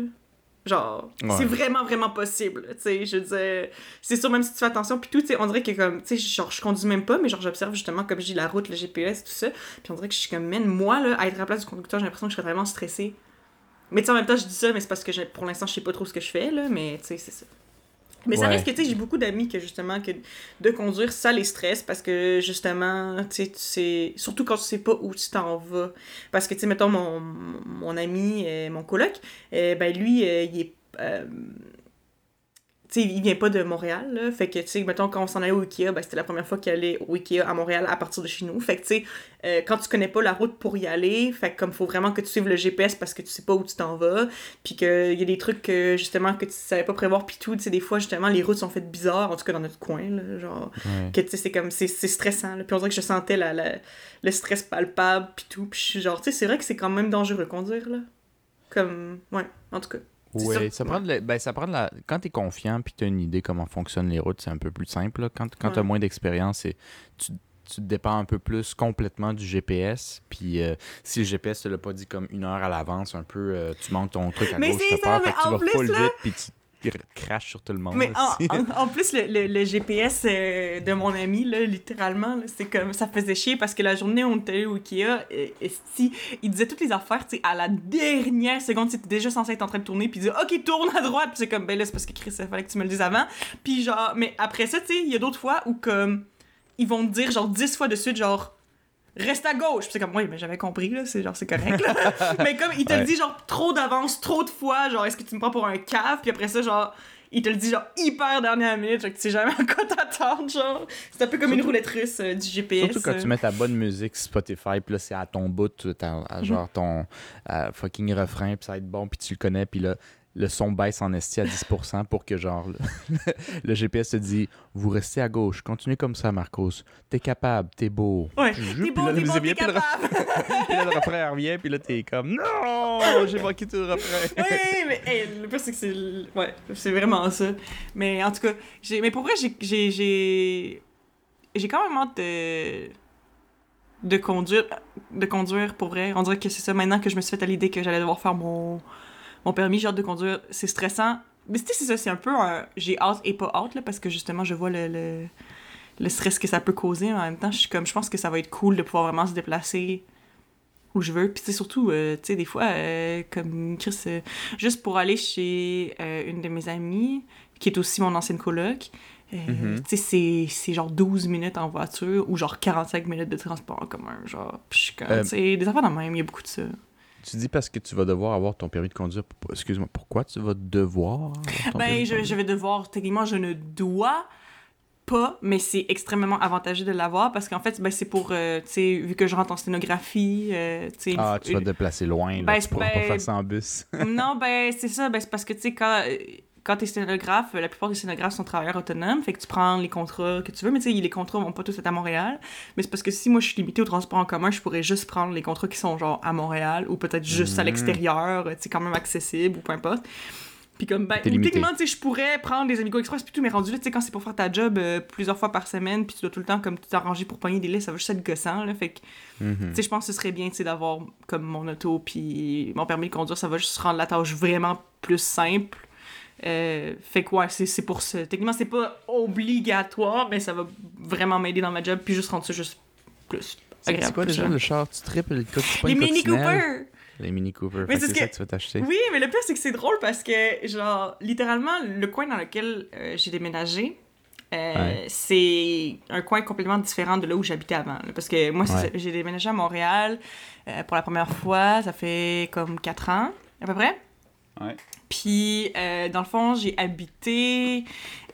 Genre, Ouais. c'est vraiment, vraiment possible, tu sais, je veux dire, c'est sûr, même si tu fais attention, puis tout, tu sais, on dirait que comme, tu sais, genre, je conduis même pas, mais genre, j'observe justement, comme je dis, la route, le GPS, tout ça, puis on dirait que je suis comme, man, moi, là, à être à la place du conducteur, j'ai l'impression que je serais vraiment stressée. Mais tu sais, en même temps, je dis ça, mais c'est parce que pour l'instant, je sais pas trop ce que je fais, là, mais tu sais, c'est ça. Mais ça Ouais. reste que, tu sais, j'ai beaucoup d'amis que, justement, que de conduire, ça les stresse parce que, justement, tu sais, tu sais, surtout quand tu sais pas où tu t'en vas. Parce que, tu sais, mettons, mon, mon ami, euh, mon coloc, euh, ben lui, euh, il est. euh, sais, il vient pas de Montréal, là. Fait que, tu sais, mettons, quand on s'en allait au Ikea, ben, c'était la première fois qu'il allait au Ikea à Montréal à partir de chez nous. Fait que, tu sais, euh, quand tu connais pas la route pour y aller, fait que, comme, faut vraiment que tu suives le GPS parce que tu sais pas où tu t'en vas. Puis qu'il y a des trucs que, justement, que tu savais pas prévoir. Puis tout, tu sais, des fois, justement, les routes sont faites bizarres, en tout cas dans notre coin, là. Genre, Ouais. que, tu sais, c'est comme, c'est stressant, là. Puis on dirait que je sentais la, la- le stress palpable, puis tout. Puis je suis genre, tu sais, c'est vrai que c'est quand même dangereux conduire, là. Comme, ouais, en tout cas. Sûr. ça prend de la- ben, ça prend de la... Quand t'es confiant puis t'as une idée comment fonctionnent les routes, c'est un peu plus simple. là. Quand, quand t'as Ouais. moins d'expérience, tu, tu te dépends un peu plus complètement du GPS. Puis euh, si le GPS te l'a pas dit comme une heure à l'avance, un peu, euh, tu manques ton truc à Mais gauche, peur, ça, fait que mais tu vas plus, full là- vite puis tu cr- craches sur tout le monde. Mais en, aussi. en- en plus, le, le- le GPS euh, de mon ami, là, littéralement, là, c'est comme ça faisait chier parce que la journée où on était allé au Ikea, euh, esti, il disait toutes les affaires, à la dernière seconde, tu étais déjà censé être en train de tourner, puis il disait OK, tourne à droite, puis c'est comme ben là, c'est parce que Chris, il fallait que tu me le dises avant. Puis genre, mais après ça, tu sais, il y a d'autres fois où comme ils vont te dire genre 10 fois de suite, genre reste à gauche. Puis c'est comme, oui, mais j'avais compris, là, c'est genre, c'est correct, là. mais comme, il te le dit, genre, trop d'avance, trop de fois, genre, est-ce que tu me prends pour un cave? Puis après ça, genre, il te le dit, genre, hyper dernière minute, genre, que tu sais jamais à quoi t'attendre, genre. C'est un peu comme une roulette russe euh, du GPS. Surtout quand euh. tu mets ta bonne musique Spotify, puis là, c'est à ton bout, t'as- à Mhm. genre ton euh, fucking refrain, puis ça va être bon, puis tu le connais, puis là, le son baisse en esti à 10% pour que, genre, le, le GPS te dit Vous restez à gauche, continuez comme ça, Marcos. T'es capable, t'es beau. Ouais, t'es la t'es bon, t'es capable. Puis là, le refrain revient, puis là, t'es comme Non, j'ai manqué tout le refrain. oui, mais hey, le pire, c'est que c'est. Ouais, c'est vraiment ça. Mais en tout cas, j'ai... mais pour vrai, j'ai. J'ai, j'ai... j'ai quand même hâte de. de conduire. De conduire pour vrai. On dirait que c'est ça maintenant que je me suis fait à l'idée que j'allais devoir faire mon, mon permis. J'ai hâte de conduire. C'est stressant. Mais tu sais, c'est ça, c'est un peu un. J'ai hâte et pas hâte, là, parce que justement, je vois le. le le stress que ça peut causer en même temps je suis comme je pense que ça va être cool de pouvoir vraiment se déplacer où je veux. Puis sais, surtout, euh, tu sais, des fois, euh, comme Chris, euh, juste pour aller chez euh, une de mes amies, qui est aussi mon ancienne coloc, euh, Mhm. tu sais, c'est- c'est genre 12 minutes en voiture ou genre 45 minutes de transport en commun, genre. Puis je suis comme, Euh, tu sais, des affaires dans le même, il y a beaucoup de ça. Tu dis parce que tu vas devoir avoir ton permis de conduire. Excuse-moi, pourquoi tu vas devoir avoir ton permis Ben, de je, conduire? je vais devoir, techniquement, je ne dois pas, mais c'est extrêmement avantageux de l'avoir parce qu'en fait, ben, c'est pour, euh, tu sais, vu que je rentre en sténographie, euh, tu sais... Ah, tu vas te déplacer loin, là. Ben, tu pourras ben- pas faire ça en bus. non, ben, c'est ça. Ben, c'est parce que, tu sais, quand, euh, quand t'es sténographe, la plupart des sténographes sont travailleurs autonomes. Fait que tu prends les contrats que tu veux. Mais, tu sais, les contrats vont pas tous être à Montréal. Mais c'est parce que si moi, je suis limitée au transport en commun, je pourrais juste prendre les contrats qui sont, genre, à Montréal ou peut-être juste à Mhm. l'extérieur, tu sais, quand même accessible ou peu importe. Puis comme, ben, techniquement, tu sais, je pourrais prendre des Amigo Express puis tout, mais rendu là, tu sais, quand c'est pour faire ta job euh, plusieurs fois par semaine, puis tu dois tout le temps, comme, t'arranger pour pogner des listes, ça va juste être gossant, là. Fait que, Mhm. tu sais, je pense que ce serait bien, tu sais, d'avoir comme mon auto puis mon permis de conduire, ça va juste rendre la tâche vraiment plus simple. Euh, fait que ouais, c'est c'est pour ça. Techniquement, c'est pas obligatoire, mais ça va vraiment m'aider dans ma job, puis juste rendre ça juste plus C'est agréable. c'est quoi déjà le char? Tu tripes le code tu Les le Mini? Cooper! Les Mini Cooper. Que c'est ce ça que- que tu vas t'acheter. Oui, mais le pire, c'est que c'est drôle parce que, genre, littéralement, le coin dans lequel euh, j'ai déménagé, euh, Ouais. c'est un coin complètement différent de là où j'habitais avant. là. parce que moi, Ouais. j'ai déménagé à Montréal euh, pour la première fois, ça fait comme 4 ans, à peu près. Ouais. Puis, euh, dans le fond, j'ai habité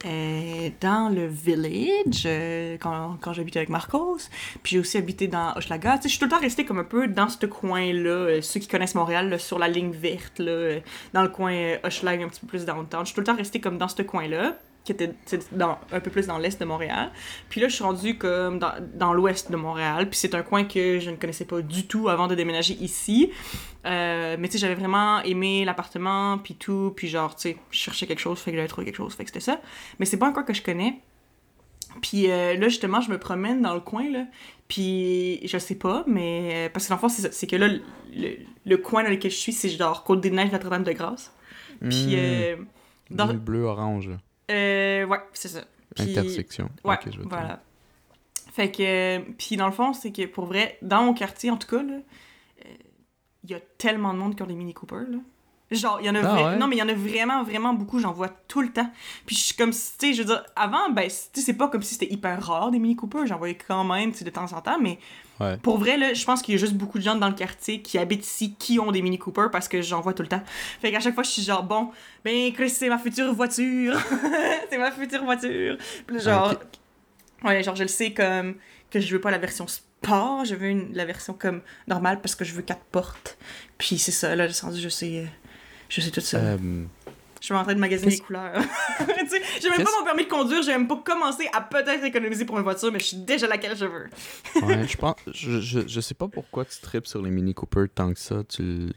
euh, dans le village euh, quand, quand j'habitais avec Marcos. Puis j'ai aussi habité dans Hochelaga. Tu sais, je suis tout le temps restée comme un peu dans ce coin-là. ceux qui connaissent Montréal, sur la ligne verte, là, dans le coin Hochelaga, un petit peu plus downtown. Je suis tout le temps restée comme dans ce coin-là qui était dans, un peu plus dans l'est de Montréal. Puis là, je suis rendue comme dans, dans l'ouest de Montréal. Puis c'est un coin que je ne connaissais pas du tout avant de déménager ici. Euh, mais tu sais, j'avais vraiment aimé l'appartement, puis tout. Puis genre, tu sais, je cherchais quelque chose, fait que j'avais trouvé quelque chose, fait que c'était ça. Mais c'est pas un coin que je connais. Puis euh, là, justement, je me promène dans le coin, là. Puis je sais pas, mais... euh, Parce que dans le fond, c'est que là, le, le- le coin dans lequel je suis, c'est genre Côte-des-Neiges, Notre-Dame-de-Grâce. Puis... Mmh. euh, dans... Bleu, bleu, orange. là. Euh, ouais, c'est ça. Puis- Intersection. Ouais, Ok, je vais te- voilà. Fait que, euh, puis dans le fond, c'est que pour vrai, dans mon quartier en tout cas, là, euh, il y a tellement de monde qui ont des Mini Cooper, là. Genre, il y en a Ah vra- ouais? Non, mais il y en a vraiment, vraiment beaucoup, j'en vois tout le temps. Puis je suis comme, si- tu sais, je veux dire, avant, ben, tu sais, c'est pas comme si c'était hyper rare des Mini Cooper, j'en voyais quand même, tu sais, de temps en temps, mais Ouais. pour vrai, là, je pense qu'il y a juste beaucoup de gens dans le quartier qui habitent ici qui ont des Mini Cooper parce que j'en vois tout le temps. Fait qu'à chaque fois, je suis genre, bon, ben, Chris, c'est ma future voiture. c'est ma future voiture. Puis genre, ouais, genre, je le sais comme que je veux pas la version sport, je veux une- la version comme normale parce que je veux quatre portes. Puis c'est ça, là, je je sais, je sais tout ça. Euh, Je suis en train de magasiner les couleurs. j'ai même pas mon permis de conduire, j'ai même pas commencé à peut-être économiser pour une voiture, mais je suis déjà laquelle je veux. ouais, je pense. Je, je, je sais pas pourquoi tu tripes sur les Mini Cooper tant que ça. Tu,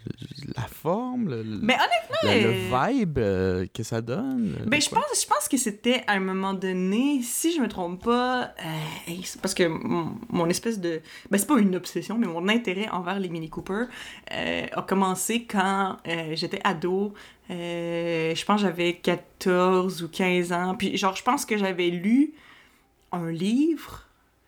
la forme, le, le- Mais honnêtement, le, euh, le vibe euh, que ça donne. Ben, de je pense, je pense que c'était à un moment donné, si je me trompe pas, euh, parce que mon, mon espèce de. Ben, c'est pas une obsession, mais mon intérêt envers les Mini Cooper euh, a commencé quand euh, j'étais ado. Euh, je pense que j'avais 14 ou 15 ans. Puis, genre, je pense que j'avais lu un livre.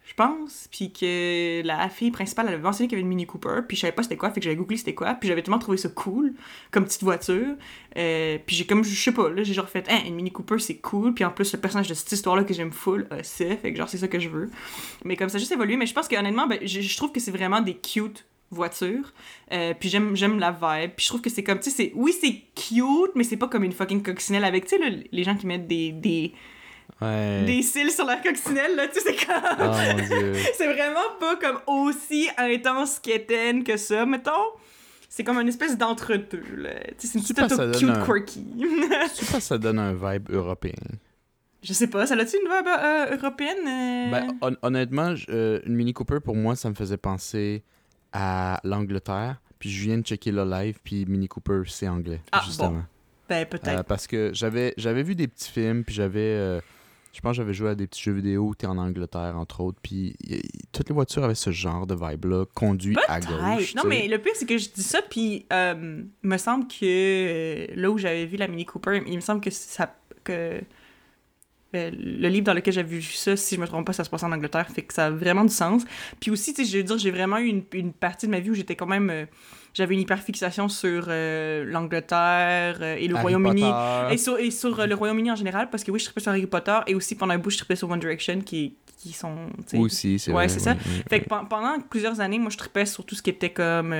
je pense, puis que la fille principale, avait mentionné qu'il y avait une Mini Cooper, puis je savais pas c'était quoi, fait que j'avais googlé c'était quoi, puis j'avais tellement trouvé ça cool, comme petite voiture, euh, puis j'ai comme, je sais pas, là, j'ai genre fait, hein, une Mini Cooper, c'est cool, puis en plus, le personnage de cette histoire-là que j'aime full, euh, c'est, fait que genre, c'est ça que je veux. Mais comme ça, juste évolué, mais je pense que honnêtement, ben, je trouve que c'est vraiment des cute voitures, euh, puis j'aime j'aime la vibe, puis je trouve que c'est comme, tu sais, oui, c'est cute, mais c'est pas comme une fucking coccinelle avec, tu sais, les gens qui mettent des... des Ouais. des cils sur la coccinelle, là, tu sais, c'est comme... Oh dieu. c'est vraiment pas comme aussi intense qu'Étienne que ça, mettons. C'est comme une espèce d'entre-deux, là. Tu sais, c'est une petite auto cute un- quirky. Je sais pas ça donne un vibe européen. Je sais pas, ça a-tu une vibe euh, européenne? euh? Ben, hon- honnêtement, une Mini Cooper, pour moi, ça me faisait penser à l'Angleterre. Puis je viens de checker le live, puis Mini Cooper, c'est anglais, Ah, justement. Ben, peut-être. Euh, parce que j'avais j'avais vu des petits films, puis j'avais... euh, je pense que j'avais joué à des petits jeux vidéo où t'es en Angleterre, entre autres, puis y- y- toutes les voitures avaient ce genre de vibe-là, conduit à gauche. Non, mais le pire, c'est que je dis ça, puis euh, il me semble que euh, là où j'avais vu la Mini Cooper, il me semble que ça. que euh, le livre dans lequel j'avais vu ça, si je me trompe pas, ça se passe en Angleterre, fait que ça a vraiment du sens. Puis aussi, tu sais, je veux dire, j'ai vraiment eu une, une partie de ma vie où j'étais quand même. euh, j'avais une hyperfixation sur euh, l'Angleterre euh, et le Royaume-Uni. Et sur, et sur euh, le Royaume-Uni en général, parce que oui, je trippais sur Harry Potter, et aussi pendant un bout, je trippais sur One Direction, qui, qui sont. Aussi, c'est Ouais, vrai, c'est ça. oui, fait que pen- pendant plusieurs années, moi, je tripais sur tout ce qui était comme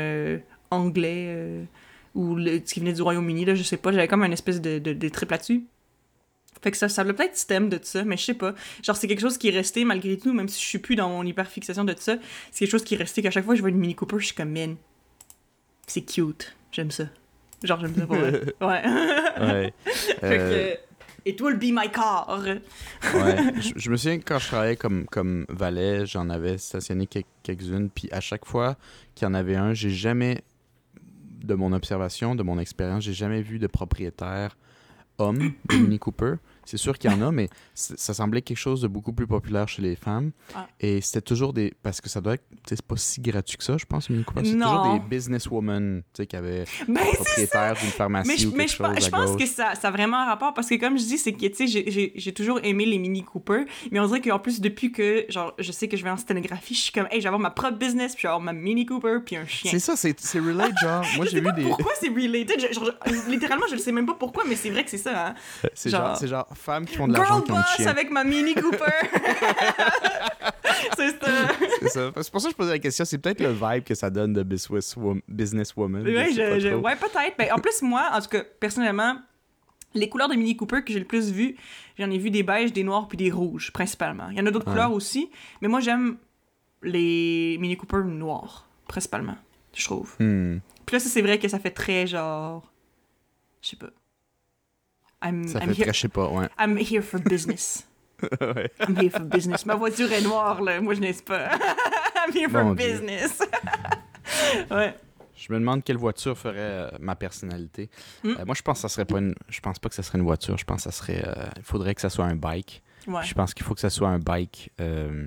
anglais ou le- ce qui venait du Royaume-Uni, là, je sais pas. J'avais comme une espèce de, de, de trip là-dessus. Fait que ça, ça peut-être stem de ça, mais je sais pas. Genre, c'est quelque chose qui est resté malgré tout, même si je suis plus dans mon hyperfixation de ça. C'est quelque chose qui est resté qu'à chaque fois que je vois une Mini Cooper, je suis comme, man, c'est cute. J'aime ça. Genre, j'aime ça pour. Ouais. Ouais. fait Euh, que. It will be my car. Ouais. je, je me souviens que quand je travaillais comme, comme valet, j'en avais stationné quel- quelques-unes, puis à chaque fois qu'il y en avait un, j'ai jamais, de mon observation, de mon expérience, j'ai jamais vu de propriétaire homme Mini Cooper. C'est sûr qu'il y en a, mais ça semblait quelque chose de beaucoup plus populaire chez les femmes. Ah. Et c'était toujours des. Parce que ça doit être. C'est pas si gratuit que ça, je pense, Mini Cooper. C'est toujours des businesswomen tu sais, qui avaient Ben, propriétaire d'une pharmacie Mais ou mais quelque je, chose pense- je pense gauche. que ça, ça a vraiment un rapport parce que comme je dis c'est que tu sais j'ai- toujours aimé les Mini Cooper mais on dirait qu'en plus depuis que genre je sais que je vais en sténographie je suis comme hey je vais avoir ma propre business puis avoir ma Mini Cooper puis un chien C'est ça, c'est c'est relate, genre. Moi, j'ai vu pas des. pourquoi c'est related je- genre, littéralement je ne sais même pas pourquoi mais c'est vrai que c'est ça hein C'est genre- genre, c'est genre femmes qui font de l'argent girl boss avec ma Mini Cooper c'est ça C'est ça. C'est pour ça que je posais la question. C'est peut-être le vibe que ça donne de businesswoman. Ouais, je je- ouais, peut-être. Mais en plus, moi, en tout cas, personnellement, les couleurs de Mini Cooper que j'ai le plus vues, j'en ai vu des beiges, des noirs puis des rouges, principalement. Il y en a d'autres Ouais. couleurs aussi, mais moi, j'aime les Mini Cooper noirs, principalement, je trouve. Hmm. Puis là, ça, c'est vrai que ça fait très genre. Je sais pas. I'm, Ça I'm fait here, très, je sais pas, ouais. I'm here for business. Ouais. I'm here for business. Ma voiture est noire, là. Moi, je n'ai pas. I'm here for Mon business. ouais. Je me demande quelle voiture ferait euh, ma personnalité. Hmm? Euh, moi, je pense que ça serait pas une. Je pense pas que ça serait une voiture. Je pense que ça serait. euh, Il faudrait que ça soit un bike. Ouais. Je pense qu'il faut que ça soit un bike. euh,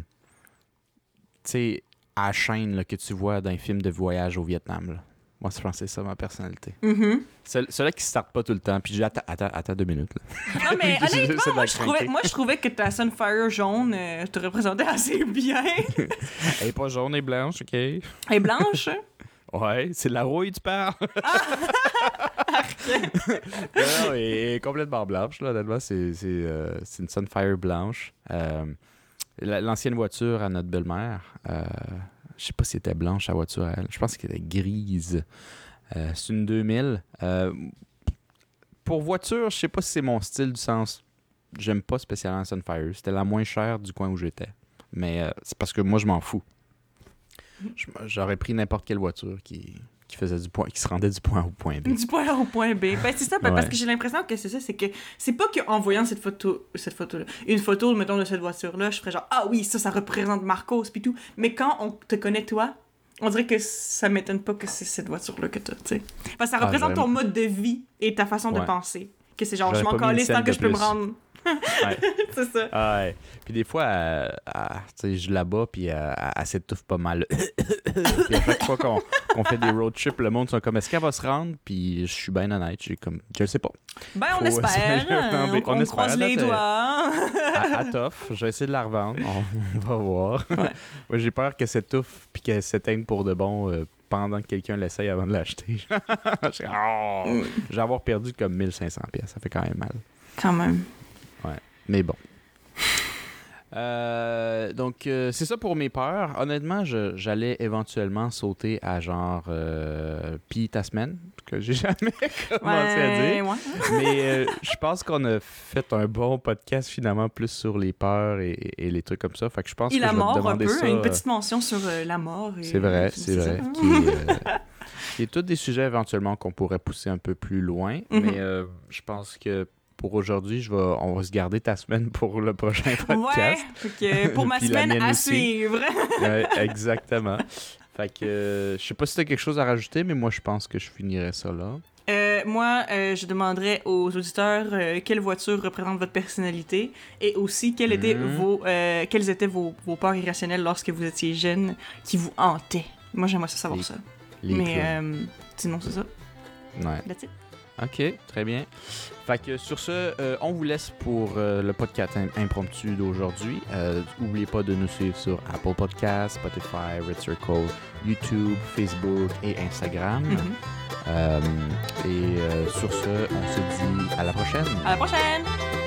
Tu sais, à la chaîne là, que tu vois dans les films de voyage au Vietnam. là. Moi, je pense que c'est ça ma personnalité. Mhm. Celle- Celui-là qui ne starte pas tout le temps. Puis j'ai attends, attends, attends deux minutes. là. Non, mais honnêtement, moi je, trouvais, moi, je trouvais que ta Sunfire jaune euh, te représentait assez bien. Elle est pas jaune et blanche, ok? Elle est blanche. Ouais, c'est de la rouille, tu parles. non, elle est complètement blanche, là, honnêtement. C'est c'est, euh, c'est une Sunfire blanche. Euh, la- L'ancienne voiture à notre belle-mère, euh, je sais pas si elle était blanche, la voiture elle. Je pense qu'elle était grise. Euh, c'est une 2000. Euh, pour voiture, je sais pas si c'est mon style du sens. J'aime pas spécialement Sunfire. C'était la moins chère du coin où j'étais. Mais euh, c'est parce que moi, je m'en fous. J'aurais pris n'importe quelle voiture qui, qui faisait du point, qui se rendait du point A au point B. du point A au point B. Ben, c'est ça, ben, parce que j'ai l'impression que c'est ça, c'est que c'est pas qu'en voyant cette photo, cette photo-là, une photo, mettons, de cette voiture-là, je ferais genre, ah oui, ça, ça représente Marcos, puis tout. Mais quand on te connaît, toi, on dirait que ça m'étonne pas que c'est cette voiture-là que t'as, tu sais. Que ça Ah, représente ton mode de vie et ta façon de penser. Que c'est genre, je m'en calisse tant que je peux me rendre. Ouais. c'est ça. Ah ouais. Puis des fois, elle- elle- tu sais, je la bats, puis elle, elle- elle s'étouffe pas mal. puis à chaque fois qu'on fait des road trips, le monde sont comme est-ce qu'elle va se rendre? Puis je suis bien honnête, j'ai comme je sais pas. Ben, on Faut espère. hein, on, On on espère. croise les euh, doigts. À, à tough, je vais essayer de la revendre. On va voir. Ouais. Moi, j'ai peur qu'elle s'étouffe puis qu'elle s'éteigne pour de bon euh, pendant que quelqu'un l'essaye avant de l'acheter. Je Oh! Je vais avoir perdu comme 1500 pièces, ça fait quand même mal. Quand même. Mais bon. Euh, donc, euh, c'est ça pour mes peurs. Honnêtement, j'allais éventuellement sauter à genre euh, pis ta semaine, que j'ai jamais commencé à dire. Ouais, ouais. Mais euh, je pense qu'on a fait un bon podcast finalement plus sur les peurs et, et les trucs comme ça. Fait que je pense Et que la je vais te mort un peu, ça. une petite mention sur euh, la mort. et- C'est vrai, c'est vrai. ça. Qui est, euh, qui est tous des sujets éventuellement qu'on pourrait pousser un peu plus loin. Mhm. Mais euh, je pense que pour aujourd'hui, je vais, on va se garder ta semaine pour le prochain podcast. Ouais, pour ma semaine à aussi. suivre. Ouais, exactement. Fait que euh, je sais pas si t'as quelque chose à rajouter, mais moi je pense que je finirais ça là. Euh, moi, euh, je demanderais aux auditeurs euh, quelle voiture représente votre personnalité et aussi quelles étaient Mhm. vos, quelles étaient vos, vos peurs irrationnelles lorsque vous étiez jeune qui vous hantaient. Moi, j'aimerais ça savoir Les- ça. Les Mais sinon, c'est ça. Ouais. That's it. Ok, très bien. Fait que sur ce, euh, on vous laisse pour euh, le podcast im- impromptu d'aujourd'hui. Euh, N'oubliez pas de nous suivre sur Apple Podcasts, Spotify, Red Circle, YouTube, Facebook et Instagram. Mhm. Euh, et sur ce, on se dit à la prochaine. À la prochaine!